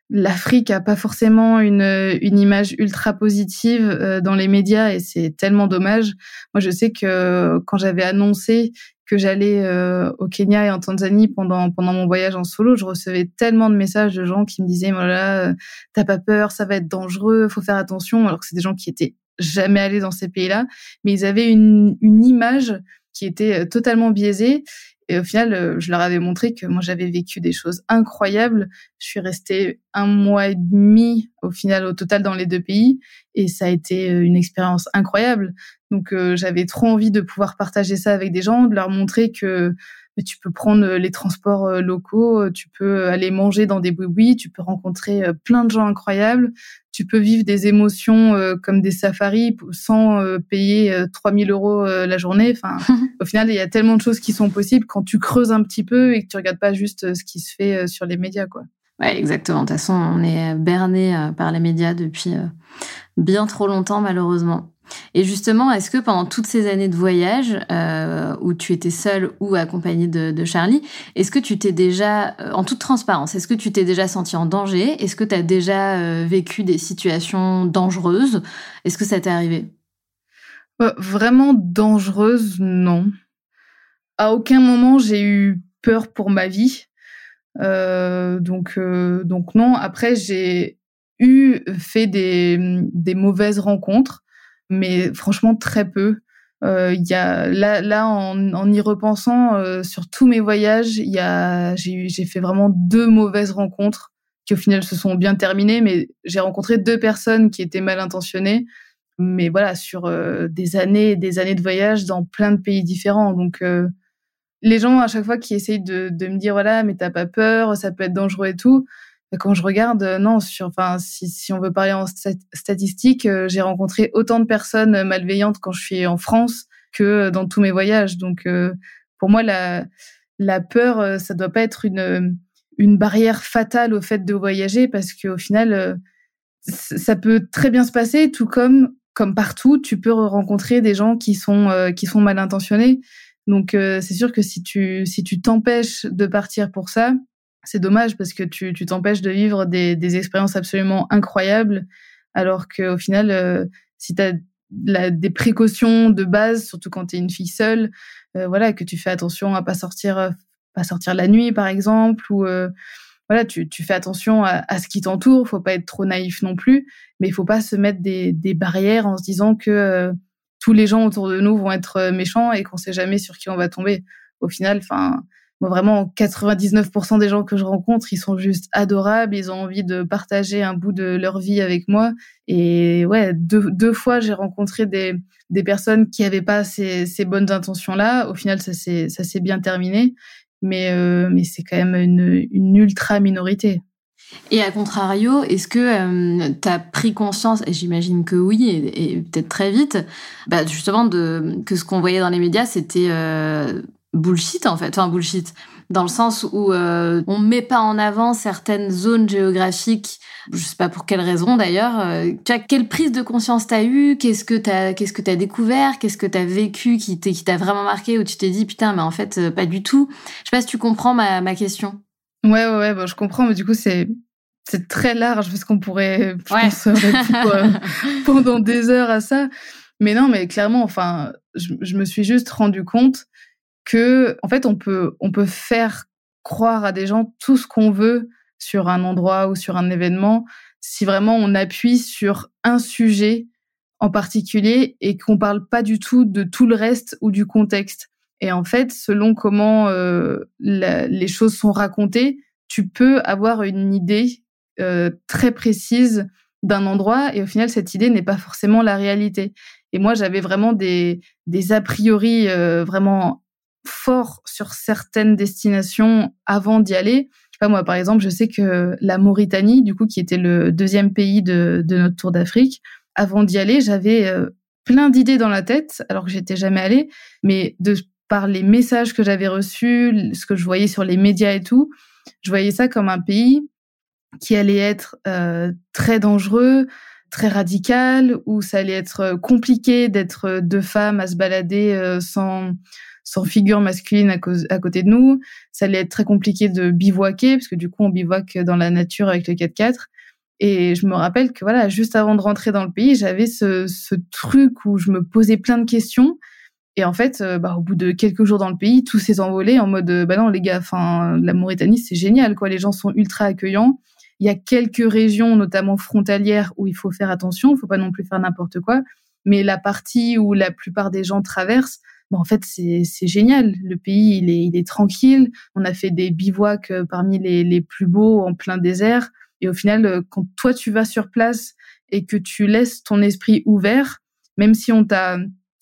l'Afrique a pas forcément une, une image ultra positive euh, dans les médias et c'est tellement dommage. Moi, je sais que quand j'avais annoncé que j'allais euh, au Kenya et en Tanzanie pendant pendant mon voyage en solo, je recevais tellement de messages de gens qui me disaient voilà, t'as pas peur, ça va être dangereux, faut faire attention, alors que c'est des gens qui étaient jamais allés dans ces pays-là, mais ils avaient une, une image qui était euh, totalement biaisée et au final, euh, je leur avais montré que moi, j'avais vécu des choses incroyables. Je suis restée un mois et demi au final, au total, dans les deux pays. Et ça a été une expérience incroyable. Donc euh, j'avais trop envie de pouvoir partager ça avec des gens, de leur montrer que tu peux prendre euh, les transports euh, locaux, tu peux aller manger dans des boui tu peux rencontrer plein de gens incroyables, tu peux vivre des émotions comme des safaris sans payer 3000 euros la journée. Enfin, au final, il y a tellement de choses qui sont possibles quand tu creuses un petit peu et que tu regardes pas juste ce qui se fait sur les médias, quoi. Ouais, exactement. De toute façon, on est berné par les médias depuis bien trop longtemps, malheureusement. Et justement, est-ce que pendant toutes ces années de voyage, euh, où tu étais seule ou accompagnée de, Charlie, est-ce que tu t'es déjà, euh, en toute transparence, est-ce que tu t'es déjà senti en danger? Est-ce que tu as déjà euh, vécu des situations dangereuses? Est-ce que ça t'est arrivé? Vraiment dangereuse, non. À aucun moment j'ai eu peur pour ma vie. donc, donc non. Après, j'ai eu fait des mauvaises rencontres mais franchement très peu. Euh, y a là, là en, y repensant euh, sur tous mes voyages, y a j'ai j'ai fait vraiment deux mauvaises rencontres qui au final se sont bien terminées, mais j'ai rencontré deux personnes qui étaient mal intentionnées. Mais voilà, sur euh, des années et des années de voyage dans plein de pays différents. Donc les gens à chaque fois qui essayent de, de me dire voilà, mais t'as pas peur, ça peut être dangereux et tout quand je regarde, euh, non, sur, enfin, si, si on veut parler en statistique, euh, j'ai rencontré autant de personnes malveillantes quand je suis en France que dans tous mes voyages. Donc, euh, pour moi, la, la peur, ça doit pas être une, une barrière fatale au fait de voyager parce qu'au final, ça peut très bien se passer, tout comme, comme partout, tu peux rencontrer des gens qui sont, qui sont mal intentionnés. Donc, c'est sûr que si tu, si tu t'empêches de partir pour ça, c'est dommage parce que tu t'empêches de vivre des, des, expériences absolument incroyables, alors qu'au final, euh, si tu as des précautions de base, surtout quand tu es une fille seule, euh, voilà, que tu fais attention à pas sortir, euh, pas sortir la nuit par exemple, ou voilà, tu, tu, fais attention à, à ce qui t'entoure, faut pas être trop naïf non plus, mais il faut pas se mettre des, des barrières en se disant que tous les gens autour de nous vont être méchants et qu'on sait jamais sur qui on va tomber. Au final, enfin moi, vraiment, 99% des gens que je rencontre, ils sont juste adorables. Ils ont envie de partager un bout de leur vie avec moi. Et ouais, deux, deux fois, j'ai rencontré des, des personnes qui avaient pas ces, ces bonnes intentions-là. Au final, ça s'est, ça s'est bien terminé. mais, mais c'est quand même une, une ultra minorité. Et à contrario, est-ce que euh, tu as pris conscience, et j'imagine que oui, et, peut-être très vite, bah justement de, que ce qu'on voyait dans les médias, c'était euh, bullshit en fait, enfin bullshit, dans le sens où euh, on met pas en avant certaines zones géographiques, je sais pas pour quelle raison d'ailleurs. Euh, quelle prise de conscience t'as eu? Qu'est-ce que t'as qu'est-ce que t'as découvert? Qu'est-ce que t'as vécu qui qui t'a vraiment marqué? Où tu t'es dit putain mais en fait euh, pas du tout. Je sais pas si tu comprends ma, ma question. Ouais, ouais, ouais, bon, je comprends, mais du coup, c'est, c'est très large parce qu'on pourrait, je pense, euh, pendant des heures à ça. Mais non, mais clairement, enfin, je, je, me suis juste rendu compte que, en fait, on peut, on peut faire croire à des gens tout ce qu'on veut sur un endroit ou sur un événement si vraiment on appuie sur un sujet en particulier et qu'on parle pas du tout de tout le reste ou du contexte. Et en fait, selon comment euh, les choses sont racontées, tu peux avoir une idée euh, très précise d'un endroit et au final, cette idée n'est pas forcément la réalité. Et moi, j'avais vraiment des, des a priori euh, vraiment forts sur certaines destinations avant d'y aller. Moi, par exemple, je sais que la Mauritanie, du coup, qui était le deuxième pays de, de notre tour d'Afrique, avant d'y aller, j'avais euh, plein d'idées dans la tête, alors que j'étais jamais allée, mais de par les messages que j'avais reçus, ce que je voyais sur les médias et tout, je voyais ça comme un pays qui allait être euh, très dangereux, très radical, où ça allait être compliqué d'être deux femmes à se balader euh, sans sans figure masculine à, côté de nous. Ça allait être très compliqué de bivouaquer, parce que du coup, on bivouaque dans la nature avec le 4x4. Et je me rappelle que voilà, juste avant de rentrer dans le pays, j'avais ce, ce truc où je me posais plein de questions et en fait, euh, bah, au bout de quelques jours dans le pays, tout s'est envolé en mode, euh, bah non les gars, enfin la Mauritanie c'est génial quoi, les gens sont ultra accueillants. Il y a quelques régions, notamment frontalières, où il faut faire attention, il faut pas non plus faire n'importe quoi. Mais la partie où la plupart des gens traversent, bon, en fait c'est génial. Le pays il est il est tranquille. On a fait des bivouacs euh, parmi les les plus beaux en plein désert. Et au final, quand toi tu vas sur place et que tu laisses ton esprit ouvert, même si on t'a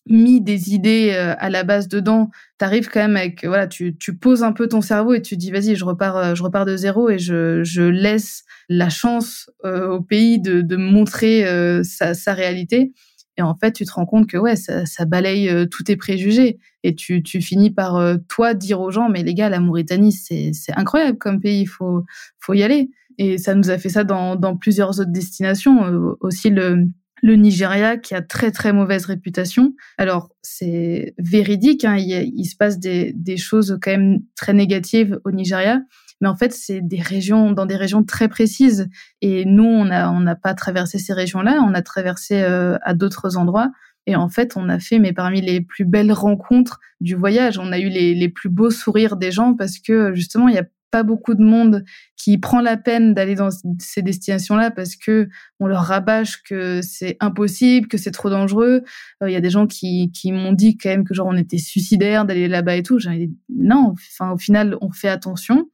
mis des idées euh, à la base dedans, t'arrives quand même avec voilà, tu, tu poses un peu ton cerveau et tu dis vas-y, je repars, euh, je repars de zéro et je, je laisse la chance euh, au pays de, de montrer sa, sa réalité. Et en fait, tu te rends compte que ouais, ça, ça balaye tous tes préjugés et tu, tu finis par toi dire aux gens mais les gars, la Mauritanie c'est incroyable comme pays, il faut faut y aller. Et ça nous a fait ça dans dans plusieurs autres destinations aussi le le Nigeria qui a très très mauvaise réputation. Alors c'est véridique, hein, il, se passe des, des, choses quand même très négatives au Nigeria, mais en fait c'est des régions dans des régions très précises. Et nous on a on n'a pas traversé ces régions-là, on a traversé euh, à d'autres endroits. Et en fait, on a fait, mais parmi les plus belles rencontres du voyage, on a eu les, les plus beaux sourires des gens parce que justement, il y a pas beaucoup de monde qui prend la peine d'aller dans ces destinations-là parce que on leur rabâche que c'est impossible, que c'est trop dangereux. Il euh, y a des gens qui, qui m'ont dit quand même que genre on était suicidaire d'aller là-bas et tout. Dit non. Enfin, au final, on fait attention.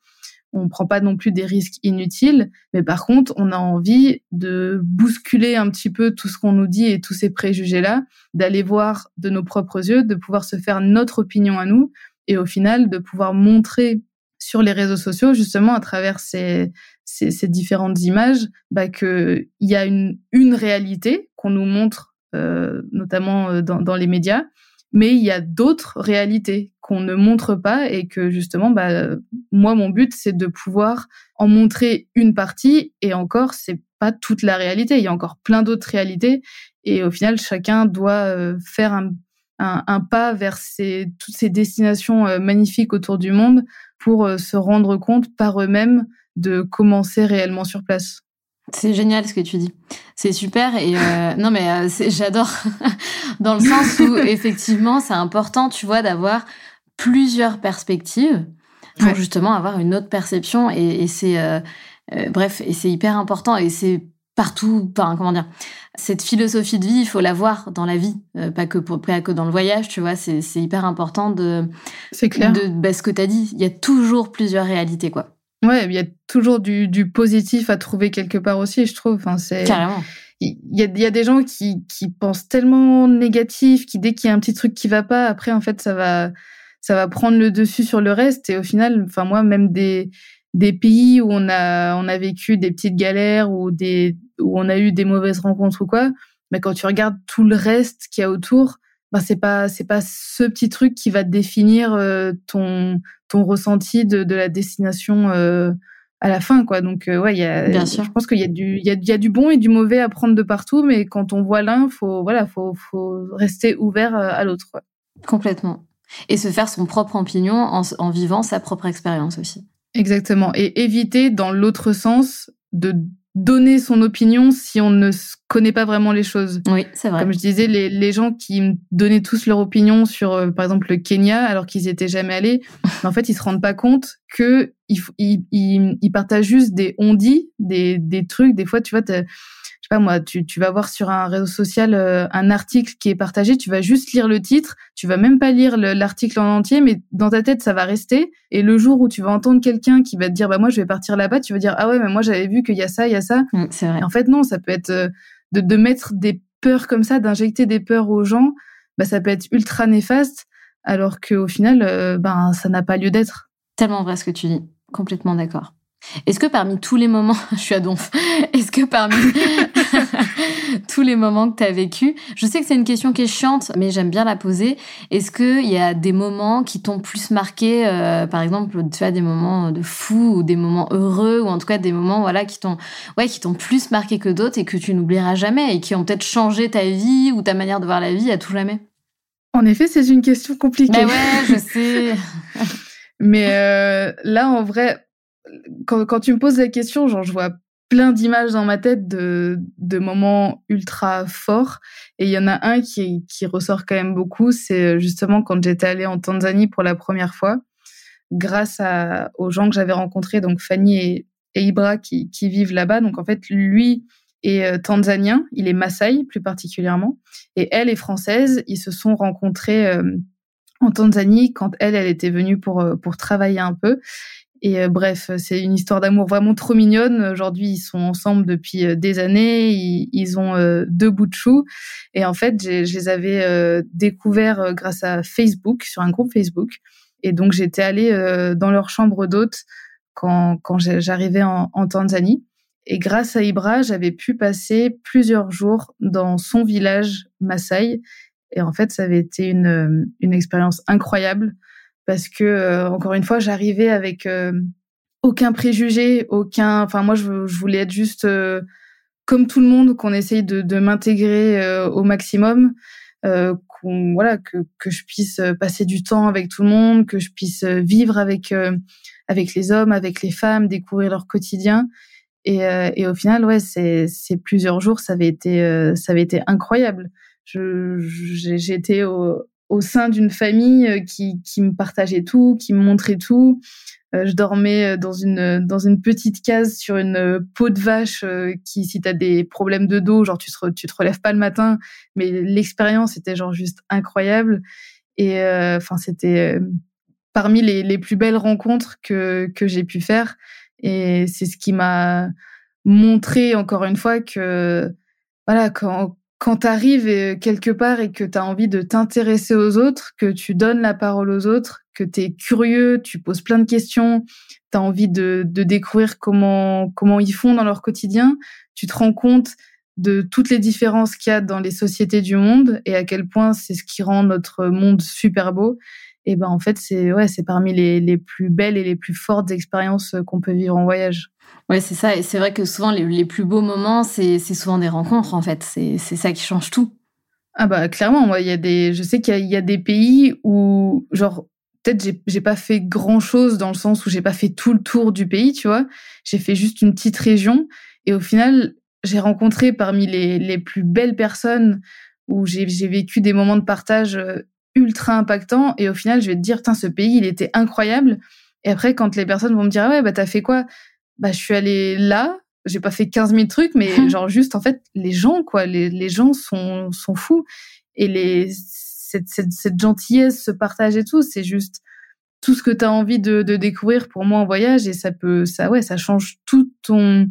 On prend pas non plus des risques inutiles, mais par contre, on a envie de bousculer un petit peu tout ce qu'on nous dit et tous ces préjugés-là, d'aller voir de nos propres yeux, de pouvoir se faire notre opinion à nous, et au final, de pouvoir montrer sur les réseaux sociaux, justement, à travers ces, ces, ces différentes images, bah, qu'il y a une, une réalité qu'on nous montre, euh, notamment euh, dans, dans, les médias, mais il y a d'autres réalités qu'on ne montre pas et que justement, bah, moi, mon but, c'est de pouvoir en montrer une partie et encore, c'est pas toute la réalité. Il y a encore plein d'autres réalités et au final, chacun doit euh, faire un, pas vers ces, toutes ces destinations euh, magnifiques autour du monde pour euh, se rendre compte par eux-mêmes de commencer réellement sur place. C'est génial ce que tu dis. C'est super et euh, non mais euh, j'adore dans le sens où effectivement c'est important, tu vois, d'avoir plusieurs perspectives pour justement avoir une autre perception et, et c'est bref et c'est hyper important et c'est partout, enfin, comment dire, cette philosophie de vie, il faut l'avoir dans la vie, euh, pas que pour, pas que dans le voyage, tu vois, c'est, hyper important de. C'est clair. De, bah, ce que tu as dit, il y a toujours plusieurs réalités, quoi. Ouais, il y a toujours du, du, positif à trouver quelque part aussi, je trouve. Enfin, c'est. Carrément. Il y a, y a des gens qui, qui pensent tellement négatif, qui dès qu'il y a un petit truc qui va pas, après, en fait, ça va ça va prendre le dessus sur le reste. Et au final, enfin moi, même des des pays où on a on a vécu des petites galères ou des où on a eu des mauvaises rencontres ou quoi, mais quand tu regardes tout le reste qu'il y a autour, ben c'est pas c'est pas ce petit truc qui va définir euh, ton ton ressenti de, de la destination euh, à la fin quoi. Donc euh, ouais il y a Bien sûr. je pense qu'il y a du il y a, y a, du bon et du mauvais à prendre de partout mais quand on voit l'un faut voilà faut faut rester ouvert à l'autre complètement. Et se faire son propre opinion en, en vivant sa propre expérience aussi. Exactement. Et éviter dans l'autre sens de donner son opinion si on ne connaît pas vraiment les choses. Oui, c'est vrai. Comme je disais, les, les gens qui donnaient tous leur opinion sur, euh, par exemple, le Kenya, alors qu'ils étaient jamais allés, en fait, ils se rendent pas compte que ils, ils, ils, ils partagent juste des on-dit, des, des trucs. Des fois, tu vois, moi, tu, tu vas voir sur un réseau social euh, un article qui est partagé, tu vas juste lire le titre, tu vas même pas lire l'article en entier, mais dans ta tête, ça va rester. Et le jour où tu vas entendre quelqu'un qui va te dire, bah moi, je vais partir là-bas, tu vas dire, ah ouais, mais moi, j'avais vu qu'il y a ça, il y a ça. Mm, c'est vrai. en fait, non, ça peut être euh, de, de mettre des peurs comme ça, d'injecter des peurs aux gens, bah ça peut être ultra néfaste, alors qu'au final, euh, ben ça n'a pas lieu d'être. Tellement vrai ce que tu dis, complètement d'accord. Est-ce que parmi tous les moments, je suis à donf, est-ce que parmi tous les moments que tu as vécu, je sais que c'est une question qui est chiante, mais j'aime bien la poser. Est-ce qu'il y a des moments qui t'ont plus marqué, euh, par exemple, tu as des moments de fou ou des moments heureux, ou en tout cas des moments voilà qui t'ont ouais, qui t'ont plus marqué que d'autres et que tu n'oublieras jamais et qui ont peut-être changé ta vie ou ta manière de voir la vie à tout jamais? En effet, c'est une question compliquée. Mais ouais, je sais. mais euh, là, en vrai, quand, tu me poses la question, genre, je vois plein d'images dans ma tête de, moments ultra forts. Et il y en a un qui, ressort quand même beaucoup, c'est justement quand j'étais allée en Tanzanie pour la première fois, grâce aux gens que j'avais rencontrés, donc Fanny et, Ibra qui, vivent là-bas. Donc en fait, lui est euh, tanzanien, il est Maasai plus particulièrement, et elle est française. Ils se sont rencontrés euh, en Tanzanie quand elle, elle était venue euh, pour travailler un peu. Et euh, bref, c'est une histoire d'amour vraiment trop mignonne. Aujourd'hui, ils sont ensemble depuis euh, des années. Ils, ont euh, deux bouts de chou. Et en fait, je les avais découverts grâce à Facebook, sur un groupe Facebook. Et donc, j'étais allée dans leur chambre d'hôte quand, j'arrivais en, Tanzanie. Et grâce à Ibra, j'avais pu passer plusieurs jours dans son village Maasai. Et en fait, ça avait été une expérience incroyable parce que euh, encore une fois, j'arrivais avec euh, aucun préjugé, aucun. Enfin, moi, je, voulais être juste euh, comme tout le monde, qu'on essaye de, m'intégrer au maximum, qu'on voilà, que, je puisse passer du temps avec tout le monde, que je puisse vivre avec avec les hommes, avec les femmes, découvrir leur quotidien. Et, au final, ouais, c'est plusieurs jours, ça avait été ça avait été incroyable. Au, au sein d'une famille euh, qui, qui me partageait tout, qui me montrait tout. Euh, je dormais euh, dans une dans une petite case sur une peau de vache qui, si t'as des problèmes de dos, genre tu te tu te relèves pas le matin, mais l'expérience était genre juste incroyable. Et enfin c'était parmi les, les plus belles rencontres que que j'ai pu faire. Et c'est ce qui m'a montré encore une fois que voilà quand quand tu arrives euh, quelque part et que tu as envie de t'intéresser aux autres, que tu donnes la parole aux autres, que tu es curieux, tu poses plein de questions, tu as envie de, de, découvrir comment, comment ils font dans leur quotidien, tu te rends compte de toutes les différences qu'il y a dans les sociétés du monde et à quel point c'est ce qui rend notre monde super beau. Et ben en fait c'est ouais c'est parmi les, les plus belles et les plus fortes expériences qu'on peut vivre en voyage. Ouais, c'est ça. Et c'est vrai que souvent, les, plus beaux moments, c'est souvent des rencontres, en fait. C'est ça qui change tout. Ah bah clairement, moi, il y a des, je sais qu'il y, a des pays où, genre, peut-être j'ai pas fait grand chose dans le sens où j'ai pas fait tout le tour du pays, tu vois. J'ai fait juste une petite région. Et au final, j'ai rencontré parmi les, les plus belles personnes où j'ai vécu des moments de partage euh, ultra impactants. Et au final, je vais te dire, ce pays, il était incroyable. Et après, quand les personnes vont me dire, ah ouais, bah t'as fait quoi? Bah, je suis allée là. J'ai pas fait 15 000 trucs, mais genre juste, en fait, les gens, quoi, les, les gens sont, sont fous. Et les, cette, cette, cette gentillesse, ce partage et tout, c'est juste tout ce que tu as envie de, de, découvrir pour moi en voyage et ça peut ça ouais ça change tout ton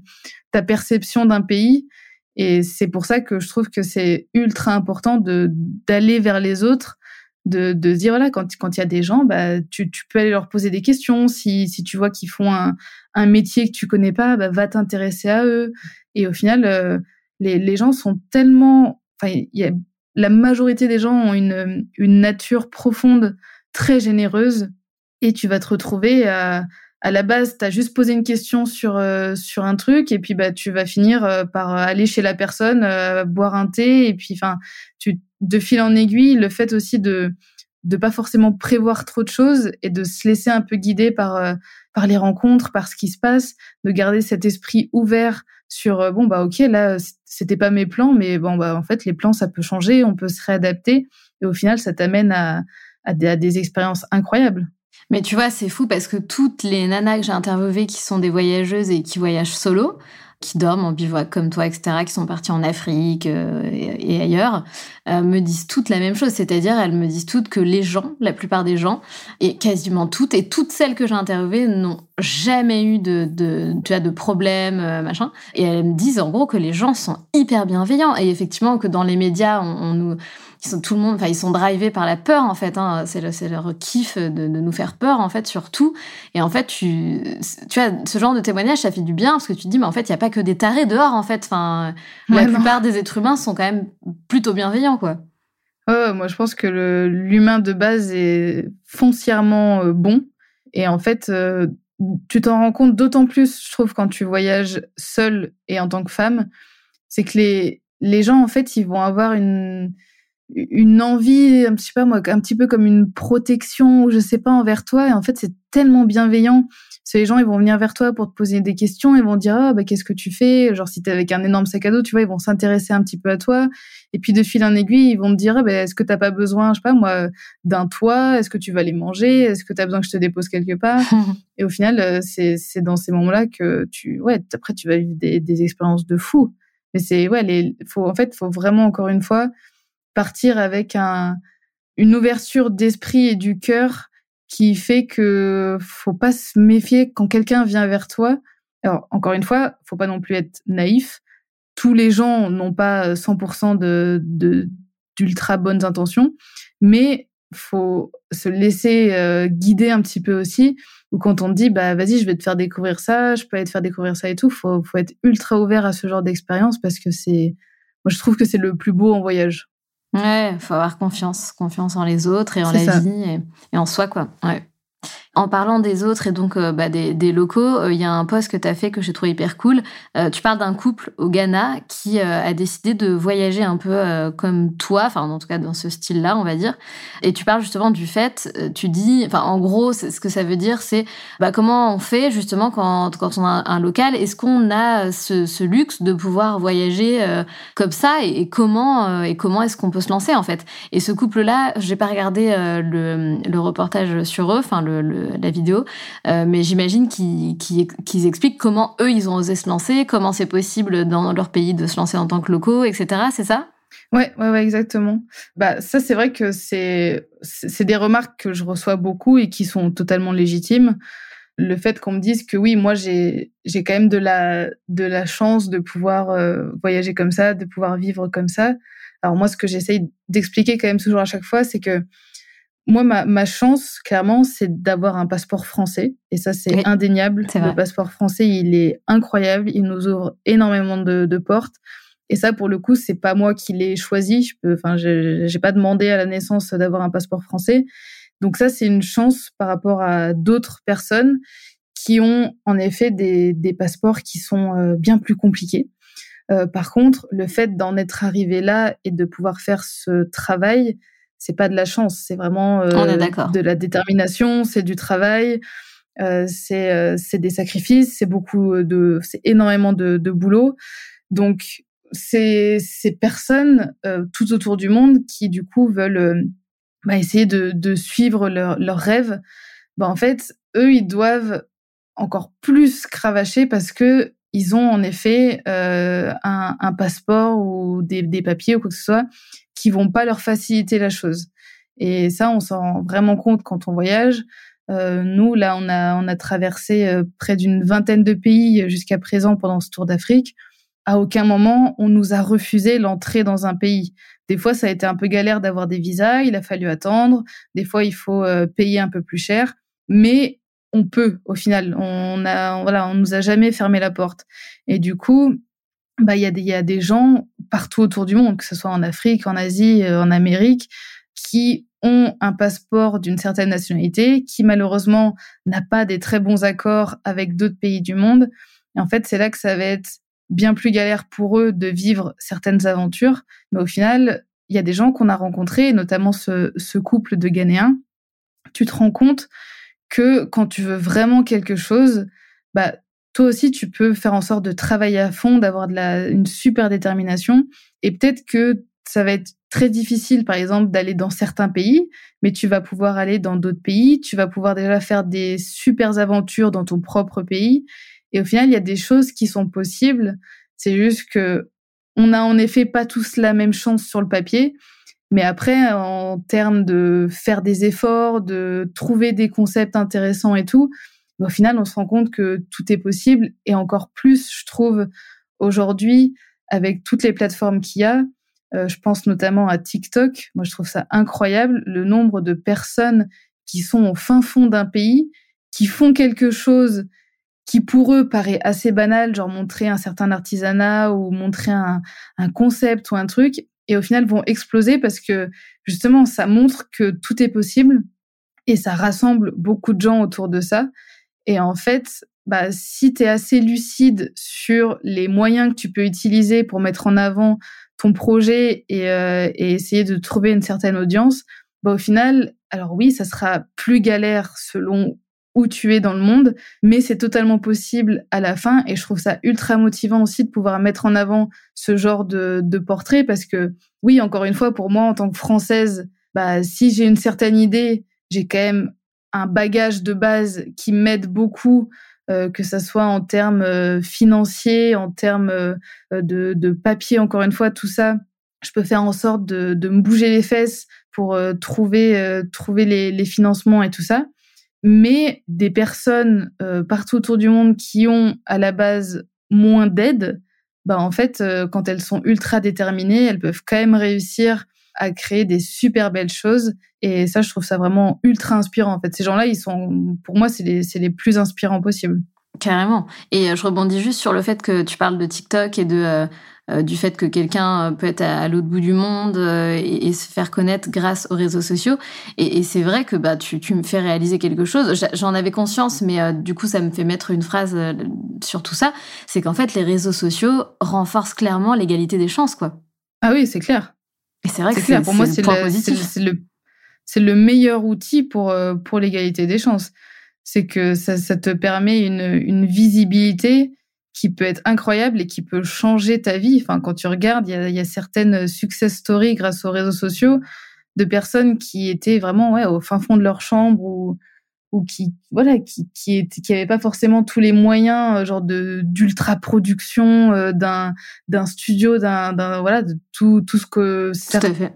ta perception d'un pays et c'est pour ça que je trouve que c'est ultra important de d'aller vers les autres de, dire voilà quand quand il y a des gens bah tu, peux aller leur poser des questions. Si si tu vois qu'ils font un, un métier que tu connais pas bah, va t'intéresser à eux. Et au final euh, les les gens sont tellement enfin la majorité des gens ont une une nature profonde très généreuse et tu vas te retrouver à la base, tu as juste posé une question sur euh, sur un truc et puis bah tu vas finir euh, par aller chez la personne, euh, boire un thé et puis enfin tu de fil en aiguille, le fait aussi de de pas forcément prévoir trop de choses et de se laisser un peu guider par par les rencontres, par ce qui se passe, de garder cet esprit ouvert sur bon bah OK, là c'était pas mes plans mais bon bah en fait les plans ça peut changer, on peut se réadapter et au final ça t'amène à à des, à des expériences incroyables. Mais tu vois, c'est fou parce que toutes les nanas que j'ai interviewées qui sont des voyageuses et qui voyagent solo, qui dorment en bivouac comme toi, etc., qui sont parties en Afrique euh, et, ailleurs, euh, me disent toutes la même chose. C'est-à-dire, elles me disent toutes que les gens, la plupart des gens, et quasiment toutes, et toutes celles que j'ai interviewées n'ont jamais eu de, tu de problèmes, euh, machin. Et elles me disent en gros que les gens sont hyper bienveillants. Et effectivement, que dans les médias, on nous ils sont tout le monde, enfin ils sont drivés par la peur en fait. Hein, c'est le, leur kiff de, de, nous faire peur en fait surtout. Et en fait tu, tu vois, ce genre de témoignage ça fait du bien parce que tu te dis mais en fait il y a pas que des tarés dehors en fait. Enfin la plupart des êtres humains sont quand même plutôt bienveillants quoi. Moi je pense que l'humain de base est foncièrement euh, bon et en fait euh, tu t'en rends compte d'autant plus je trouve quand tu voyages seul et en tant que femme, c'est que les les gens en fait ils vont avoir une une envie, un petit pas moi, un petit peu comme une protection, je sais pas, envers toi. Et en fait, c'est tellement bienveillant. C'est les gens, ils vont venir vers toi pour te poser des questions, ils vont dire ah bah qu'est-ce que tu fais? Genre si t'es avec un énorme sac à dos, tu vois, ils vont s'intéresser un petit peu à toi. Et puis de fil en aiguille, ils vont te dire ah, bah, est-ce que t'as pas besoin, je sais pas moi, d'un toit? Est-ce que tu vas les manger? Est-ce que t'as besoin que je te dépose quelque part? Et au final, euh, c'est c'est dans ces moments-là que tu ouais après tu vas vivre des, des expériences de fou. Mais c'est ouais les faut en fait faut vraiment encore une fois partir avec un, une ouverture d'esprit et du cœur qui fait que faut pas se méfier quand quelqu'un vient vers toi. Alors encore une fois, faut pas non plus être naïf. Tous les gens n'ont pas 100% de d'ultra bonnes intentions, mais faut se laisser euh, guider un petit peu aussi. Ou quand on dit bah vas-y, je vais te faire découvrir ça, je peux te faire découvrir ça et tout, faut faut être ultra ouvert à ce genre d'expérience parce que c'est moi je trouve que c'est le plus beau en voyage. Ouais, faut avoir confiance, confiance en les autres et en la vie et, et, en soi, quoi. Ouais. En parlant des autres et donc euh, bah, des, locaux, euh, il y a un post que tu as fait que j'ai trouvé hyper cool. Euh, tu parles d'un couple au Ghana qui a décidé de voyager un peu comme toi, enfin en tout cas dans ce style-là, on va dire. Et tu parles justement du fait, tu dis, enfin en gros, ce que ça veut dire, c'est bah, comment on fait justement quand, quand on a un local, est-ce qu'on a ce, luxe de pouvoir voyager comme ça? Et, comment et comment est-ce qu'on peut se lancer en fait? Et ce couple-là, j'ai pas regardé le, reportage sur eux, enfin le la vidéo, euh, mais j'imagine qu'ils expliquent comment eux, ils ont osé se lancer, comment c'est possible dans leur pays de se lancer en tant que locaux, etc. C'est ça? Ouais, ouais, exactement. Bah, ça, c'est vrai que c'est, des remarques que je reçois beaucoup et qui sont totalement légitimes. Le fait qu'on me dise que oui, moi, j'ai, quand même de la, de la chance de pouvoir euh, voyager comme ça, de pouvoir vivre comme ça. Alors moi, ce que j'essaye d'expliquer quand même toujours à chaque fois, c'est que moi, ma, ma, chance, clairement, c'est d'avoir un passeport français. Et ça, c'est indéniable. Le passeport français, il est incroyable. Il nous ouvre énormément de, de portes. Et ça, pour le coup, c'est pas moi qui l'ai choisi. Je peux, enfin, j'ai pas demandé à la naissance d'avoir un passeport français. Donc ça, c'est une chance par rapport à d'autres personnes qui ont en effet des, des passeports qui sont euh, bien plus compliqués. Euh, par contre, le fait d'en être arrivé là et de pouvoir faire ce travail, c'est pas de la chance, c'est vraiment euh, de la détermination, c'est du travail, euh, c'est euh, c'est des sacrifices, c'est beaucoup de, c'est énormément de, de boulot. Donc c'est ces personnes euh, tout autour du monde qui du coup veulent bah, essayer de, de suivre leurs leur rêves, bah, en fait eux ils doivent encore plus cravacher parce que ils ont en effet un, un, passeport ou des, des papiers ou quoi que ce soit qui vont pas leur faciliter la chose. Et ça, on s'en rend vraiment compte quand on voyage. Euh, nous, là, on a, on a traversé euh, près d'une vingtaine de pays jusqu'à présent pendant ce tour d'Afrique. à aucun moment on nous a refusé l'entrée dans un pays. Des fois, ça a été un peu galère d'avoir des visas, il a fallu attendre. Des fois, il faut euh, payer un peu plus cher, mais on peut au final. On a, voilà, on nous a jamais fermé la porte. Et du coup, bah, il y a des, il y a des gens partout autour du monde, que ce soit en Afrique, en Asie, euh, en Amérique, qui ont un passeport d'une certaine nationalité, qui malheureusement n'a pas des très bons accords avec d'autres pays du monde. Et en fait, c'est là que ça va être bien plus galère pour eux de vivre certaines aventures. Mais au final, il y a des gens qu'on a rencontrés, notamment ce, ce couple de Ghanéens. Tu te rends compte que quand tu veux vraiment quelque chose, bah, toi aussi, tu peux faire en sorte de travailler à fond, d'avoir de la, une super détermination. Et peut-être que ça va être très difficile, par exemple, d'aller dans certains pays, mais tu vas pouvoir aller dans d'autres pays, tu vas pouvoir déjà faire des super aventures dans ton propre pays. Et au final, il y a des choses qui sont possibles. C'est juste que on n'a en effet pas tous la même chance sur le papier. Mais après, en termes de faire des efforts, de trouver des concepts intéressants et tout, au final, on se rend compte que tout est possible. Et encore plus, je trouve, aujourd'hui, avec toutes les plateformes qu'il y a, euh, je pense notamment à TikTok. Moi, je trouve ça incroyable, le nombre de personnes qui sont au fin fond d'un pays, qui font quelque chose qui pour eux paraît assez banal, genre montrer un certain artisanat ou montrer un concept ou un truc, et au final vont exploser parce que justement, ça montre que tout est possible et ça rassemble beaucoup de gens autour de ça. Et en fait, bah, si tu es assez lucide sur les moyens que tu peux utiliser pour mettre en avant ton projet et, euh, essayer de trouver une certaine audience, bah, au final, alors oui, ça sera plus galère selon où tu es dans le monde, mais c'est totalement possible à la fin. Et je trouve ça ultra motivant aussi de pouvoir mettre en avant ce genre de, de portrait parce que oui, encore une fois, pour moi en tant que française, bah si j'ai une certaine idée, j'ai quand même un bagage de base qui m'aide beaucoup, euh, que ça soit en termes euh, financiers, en termes euh, de, de papier, encore une fois, tout ça, je peux faire en sorte de, de me bouger les fesses pour trouver trouver les, les financements et tout ça mais des personnes euh, partout autour du monde qui ont à la base moins d'aide, bah en fait, euh, quand elles sont ultra déterminées, elles peuvent quand même réussir à créer des super belles choses. Et ça, je trouve ça vraiment ultra inspirant. En fait, ces gens-là, ils sont, pour moi, c'est les, les plus inspirants possibles. Carrément. Et euh, je rebondis juste sur le fait que tu parles de TikTok et de euh, du fait que quelqu'un euh, peut être à, l'autre bout du monde euh, et, se faire connaître grâce aux réseaux sociaux. Et, c'est vrai que bah, tu, me fais réaliser quelque chose. J'en avais conscience, mais du coup, ça me fait mettre une phrase sur tout ça. C'est qu'en fait, les réseaux sociaux renforcent clairement l'égalité des chances, quoi. Ah oui, c'est clair. Et c'est vrai que c'est pour moi, c'est le, meilleur outil pour, pour l'égalité des chances. C'est que ça, ça, te permet une, une visibilité qui peut être incroyable et qui peut changer ta vie. Enfin, quand tu regardes, il y a, y a, certaines success stories grâce aux réseaux sociaux de personnes qui étaient vraiment ouais, au fin fond de leur chambre ou, ou qui voilà qui qui qui avaient pas forcément tous les moyens euh, genre de d'ultra production euh, d'un d'un studio d'un d'un voilà de tout tout ce que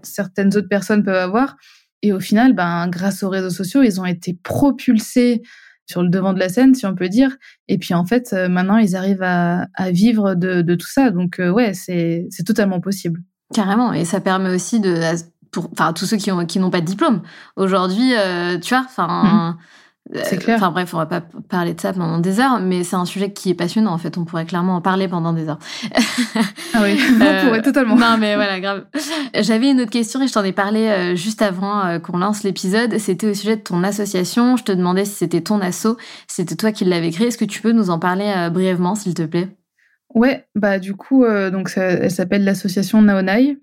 certaines autres personnes peuvent avoir et au final ben grâce aux réseaux sociaux ils ont été propulsés sur le devant de la scène, si on peut dire. Et puis en fait, euh, maintenant, ils arrivent à, à vivre de, de, tout ça. Donc euh, ouais, c'est totalement possible. Carrément. Et ça permet aussi de, pour, enfin, tous ceux qui ont qui n'ont pas de diplôme. Aujourd'hui, euh, tu vois, enfin. Mmh. C'est clair. Enfin bref, on va pas parler de ça pendant des heures, mais c'est un sujet qui est passionnant en fait. On pourrait clairement en parler pendant des heures. ah oui, on pourrait totalement. Non mais voilà, grave. J'avais une autre question et je t'en ai parlé euh, juste avant euh, qu'on lance l'épisode. C'était au sujet de ton association. Je te demandais si c'était ton asso, si c'était toi qui l'avais créé. Est-ce que tu peux nous en parler euh, brièvement, s'il te plaît? Ouais, bah du coup, donc ça, elle s'appelle l'association Naonai.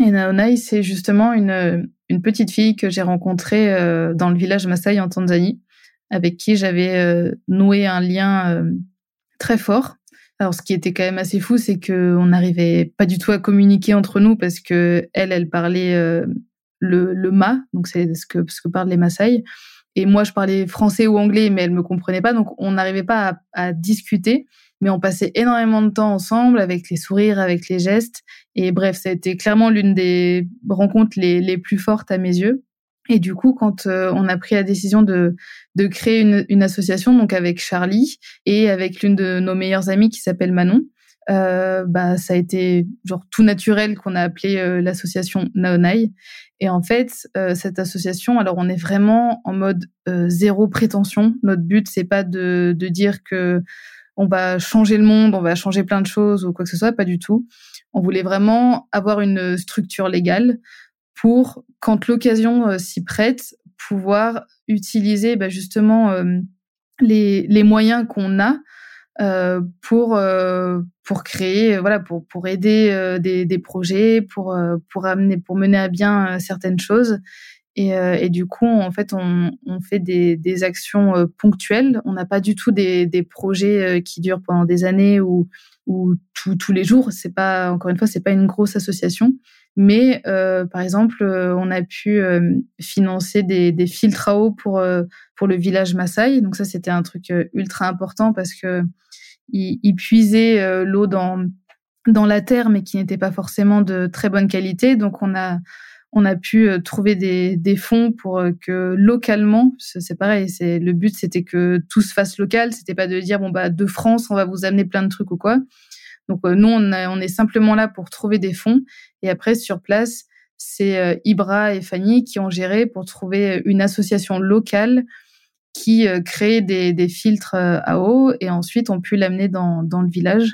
Et Naonai, c'est justement une, une petite fille que j'ai rencontrée dans le village Maasai en Tanzanie avec qui j'avais euh, noué un lien euh, très fort. Alors, ce qui était quand même assez fou, c'est que on n'arrivait pas du tout à communiquer entre nous parce que elle, elle parlait euh, le, ma, donc c'est ce que ce que parlent les Maasai, et moi je parlais français ou anglais, mais elle me comprenait pas, donc on n'arrivait pas à, discuter. Mais on passait énormément de temps ensemble avec les sourires, avec les gestes, et bref, ça a été clairement l'une des rencontres les plus fortes à mes yeux. Et du coup, quand euh, on a pris la décision de, de créer une, une, association, donc avec Charlie et avec l'une de nos meilleures amies qui s'appelle Manon, euh, bah, ça a été genre tout naturel qu'on a appelé euh, l'association Naonai. Et en fait, euh, cette association, alors on est vraiment en mode zéro prétention. Notre but, c'est pas de, de dire que on va changer le monde, on va changer plein de choses ou quoi que ce soit, pas du tout. On voulait vraiment avoir une structure légale pour, quand l'occasion s'y prête, pouvoir utiliser bah, justement les, les moyens qu'on a euh, pour euh, pour créer voilà pour pour aider euh, des, projets pour pour amener pour mener à bien certaines choses. Et, du coup en fait on, fait des, actions ponctuelles. On n'a pas du tout des, des projets qui durent pendant des années ou ou tous les jours. C'est pas encore une fois c'est pas une grosse association mais euh, par exemple, on a pu financer des, des filtres à eau pour pour le village Maasai. Donc ça, c'était un truc ultra important parce que ils, puisaient euh, l'eau dans dans la terre, mais qui n'était pas forcément de très bonne qualité. Donc on a on a pu euh, trouver des, des fonds pour euh, que localement, c'est pareil, c'est le but c'était que tout se fasse local, c'était pas de dire bon bah de France on va vous amener plein de trucs ou quoi. Donc nous on, est simplement là pour trouver des fonds et après sur place c'est Ibra et Fanny qui ont géré pour trouver une association locale qui euh, créaient des, filtres euh, à eau et ensuite ont pu l'amener dans, le village.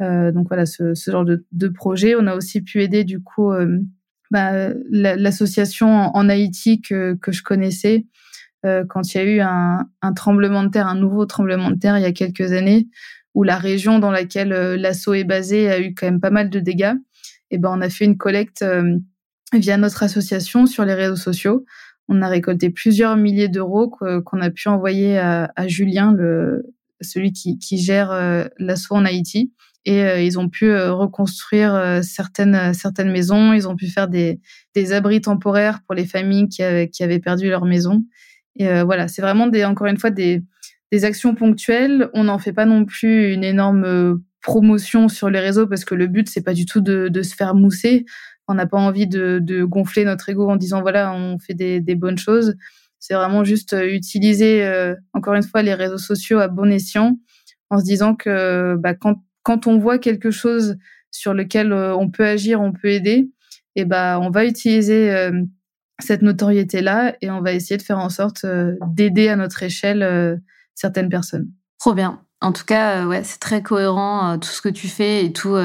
Euh, donc voilà, ce, genre de, projet. On a aussi pu aider du coup euh, bah, l'association en, Haïti que, je connaissais euh, quand il y a eu un, tremblement de terre, un nouveau tremblement de terre il y a quelques années, où la région dans laquelle l'assaut est basé a eu quand même pas mal de dégâts. Et ben on a fait une collecte via notre association sur les réseaux sociaux on a récolté plusieurs milliers d'euros qu'on a pu envoyer à, Julien, celui qui, gère euh, l'assaut en Haïti. Et euh, ils ont pu euh, reconstruire certaines, certaines maisons. Ils ont pu faire des, abris temporaires pour les familles qui avaient, qui avaient perdu leur maison. Et voilà, c'est vraiment des, encore une fois des, des actions ponctuelles. On n'en fait pas non plus une énorme promotion sur les réseaux parce que le but c'est pas du tout de, de se faire mousser. On n'a pas envie de, gonfler notre ego en disant voilà, on fait des, bonnes choses. C'est vraiment juste euh, utiliser, euh, encore une fois, les réseaux sociaux à bon escient en se disant que bah, quand, on voit quelque chose sur lequel euh, on peut agir, on peut aider, et bah, on va utiliser cette notoriété-là et on va essayer de faire en sorte d'aider à notre échelle certaines personnes. Trop bien. En tout cas, ouais, c'est très cohérent tout ce que tu fais et tout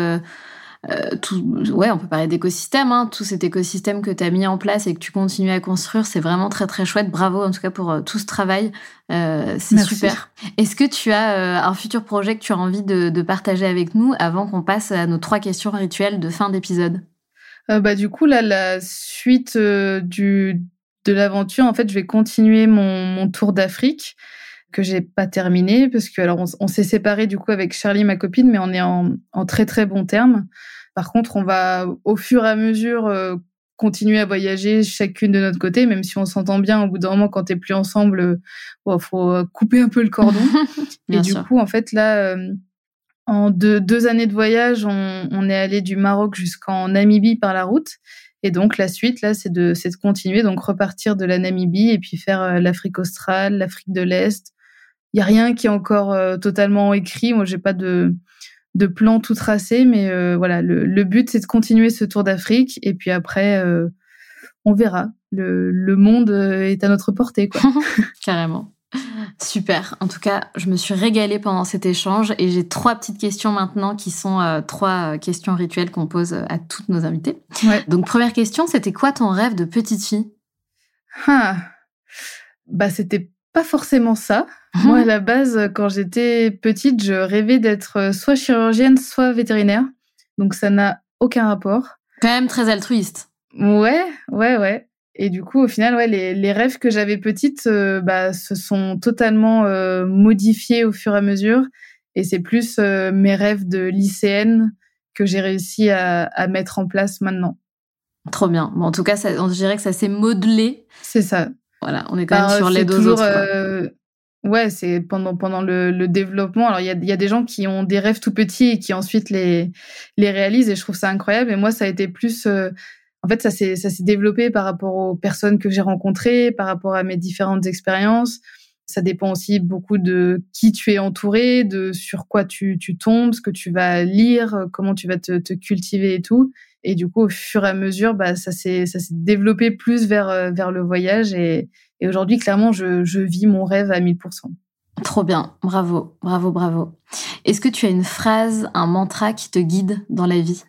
euh, tout, ouais, on peut parler d'écosystème, hein, tout cet écosystème que tu as mis en place et que tu continues à construire, c'est vraiment très très chouette. Bravo en tout cas pour euh, tout ce travail, euh, c'est super. Est-ce que tu as un futur projet que tu as envie de, de partager avec nous avant qu'on passe à nos trois questions rituelles de fin d'épisode? Bah du coup là, la suite du de l'aventure, en fait, je vais continuer mon, mon tour d'Afrique que j'ai pas terminé parce que alors on, s'est séparé du coup avec Charlie ma copine mais on est en, en, très très bon terme. Par contre, on va au fur et à mesure euh, continuer à voyager chacune de notre côté même si on s'entend bien au bout d'un moment quand t'es plus ensemble il faut couper un peu le cordon. et du coup en fait là euh, en deux, deux, années de voyage, on, on est allé du Maroc jusqu'en Namibie par la route. Et donc la suite là, c'est de, de continuer, donc repartir de la Namibie et puis faire euh, l'Afrique australe, l'Afrique de l'Est, il y a rien qui est encore euh, totalement écrit. Moi, j'ai pas de de plan tout tracé, mais euh, voilà, le, le but c'est de continuer ce tour d'Afrique et puis après, euh, on verra. Le, le monde est à notre portée, quoi. Carrément. Super. En tout cas, je me suis régalée pendant cet échange et j'ai trois petites questions maintenant qui sont trois questions rituelles qu'on pose à toutes nos invités. Ouais. Donc, première question, c'était quoi ton rêve de petite fille? Ah. Bah, c'était pas forcément ça. Moi, à la base, quand j'étais petite, je rêvais d'être soit chirurgienne, soit vétérinaire. Donc, ça n'a aucun rapport. Quand même très altruiste. Ouais, ouais, ouais. Et du coup, au final, ouais, les, les rêves que j'avais petite, euh, bah, se sont totalement euh, modifiés au fur et à mesure. Et c'est plus euh, mes rêves de lycéenne que j'ai réussi à, à, mettre en place maintenant. Trop bien. Bon, en tout cas, ça, on dirait que ça s'est modelé. C'est ça. Voilà, on est quand même bah, sur les deux autres. Euh, ouais, c'est pendant pendant le, le développement. Alors il y a, y a des gens qui ont des rêves tout petits et qui ensuite les les réalisent et je trouve ça incroyable. Et moi, ça a été plus euh, en fait, ça s'est ça s'est développé par rapport aux personnes que j'ai rencontrées, par rapport à mes différentes expériences. ça dépend aussi beaucoup de qui tu es entouré, de sur quoi tu, tu tombes, ce que tu vas lire, comment tu vas te, te cultiver et tout. Et du coup, au fur et à mesure, bah, ça s'est ça s'est développé plus vers euh, vers le voyage. Et, et aujourd'hui, clairement, je, je vis mon rêve à 1000%. Trop bien, bravo, bravo, bravo. Est-ce que tu as une phrase, un mantra qui te guide dans la vie?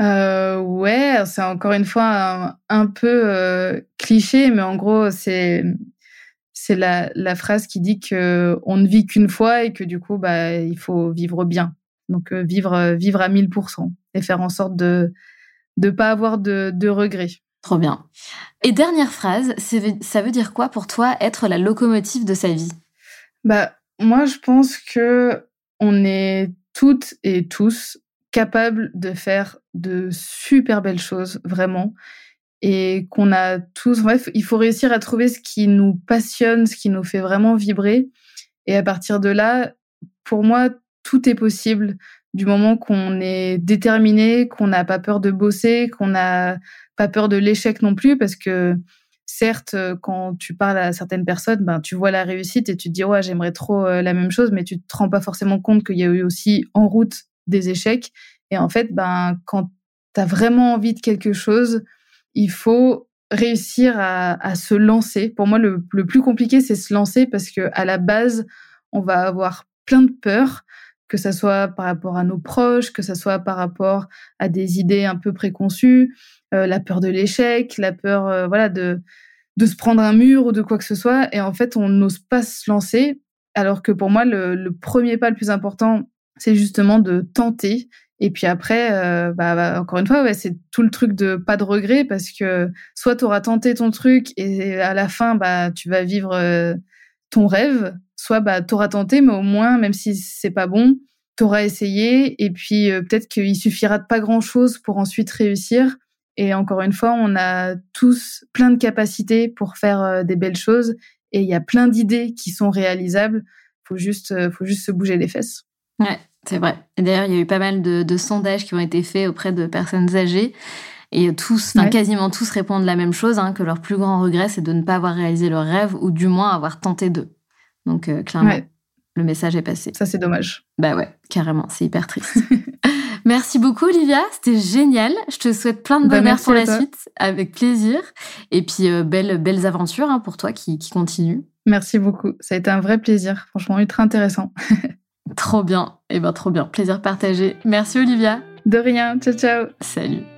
Euh, Ouais, c'est encore une fois un, peu euh, cliché, mais en gros, c'est c'est la, la phrase qui dit que on ne vit qu'une fois et que du coup, bah, il faut vivre bien. Donc euh, vivre vivre à 1000% et faire en sorte de de pas avoir de, de regrets. Trop bien. Et dernière phrase, ça veut dire quoi pour toi être la locomotive de sa vie? Bah moi, je pense que on est toutes et tous capables de faire de super belles choses, vraiment. Et qu'on a tous, bref, il faut réussir à trouver ce qui nous passionne, ce qui nous fait vraiment vibrer. Et à partir de là, pour moi, tout est possible du moment qu'on est déterminé, qu'on n'a pas peur de bosser, qu'on n'a pas peur de l'échec non plus, parce que certes, quand tu parles à certaines personnes, ben, tu vois la réussite et tu te dis, ouais, j'aimerais trop euh, la même chose, mais tu te rends pas forcément compte qu'il y a eu aussi en route des échecs. Et en fait, ben, quand tu as vraiment envie de quelque chose, il faut réussir à, se lancer. Pour moi, le, plus compliqué, c'est se lancer parce que à la base, on va avoir plein de peurs, que ça soit par rapport à nos proches, que ça soit par rapport à des idées un peu préconçues, euh, la peur de l'échec, la peur, euh, voilà, de de se prendre un mur ou de quoi que ce soit. Et en fait, on n'ose pas se lancer. Alors que pour moi, le, le premier pas le plus important, c'est justement de tenter et puis après, euh, bah, bah, encore une fois, ouais, c'est tout le truc de pas de regret parce que soit tu auras tenté ton truc et à la fin, bah, tu vas vivre euh, ton rêve, soit bah, tu auras tenté, mais au moins, même si c'est pas bon, tu auras essayé et puis euh, peut-être qu'il suffira de pas grand-chose pour ensuite réussir. Et encore une fois, on a tous plein de capacités pour faire des belles choses et il y a plein d'idées qui sont réalisables. Faut juste, faut juste se bouger les fesses. Ouais, c'est vrai. Et d'ailleurs, il y a eu pas mal de, sondages qui ont été faits auprès de personnes âgées. Et tous, quasiment tous répondent la même chose, hein, que leur plus grand regret, c'est de ne pas avoir réalisé leur rêve ou du moins avoir tenté d'eux. Donc, euh, clairement, le message est passé. Ça, c'est dommage. Bah ouais, carrément, c'est hyper triste. merci beaucoup, Olivia. C'était génial. Je te souhaite plein de bah, bonheur pour la suite, avec plaisir. Et puis, euh, belles, belles aventures hein, pour toi qui, qui continuent. Merci beaucoup. Ça a été un vrai plaisir. Franchement, ultra intéressant. Trop bien. Eh ben, trop bien. Plaisir partagé. Merci, Olivia. De rien. Ciao, ciao. Salut.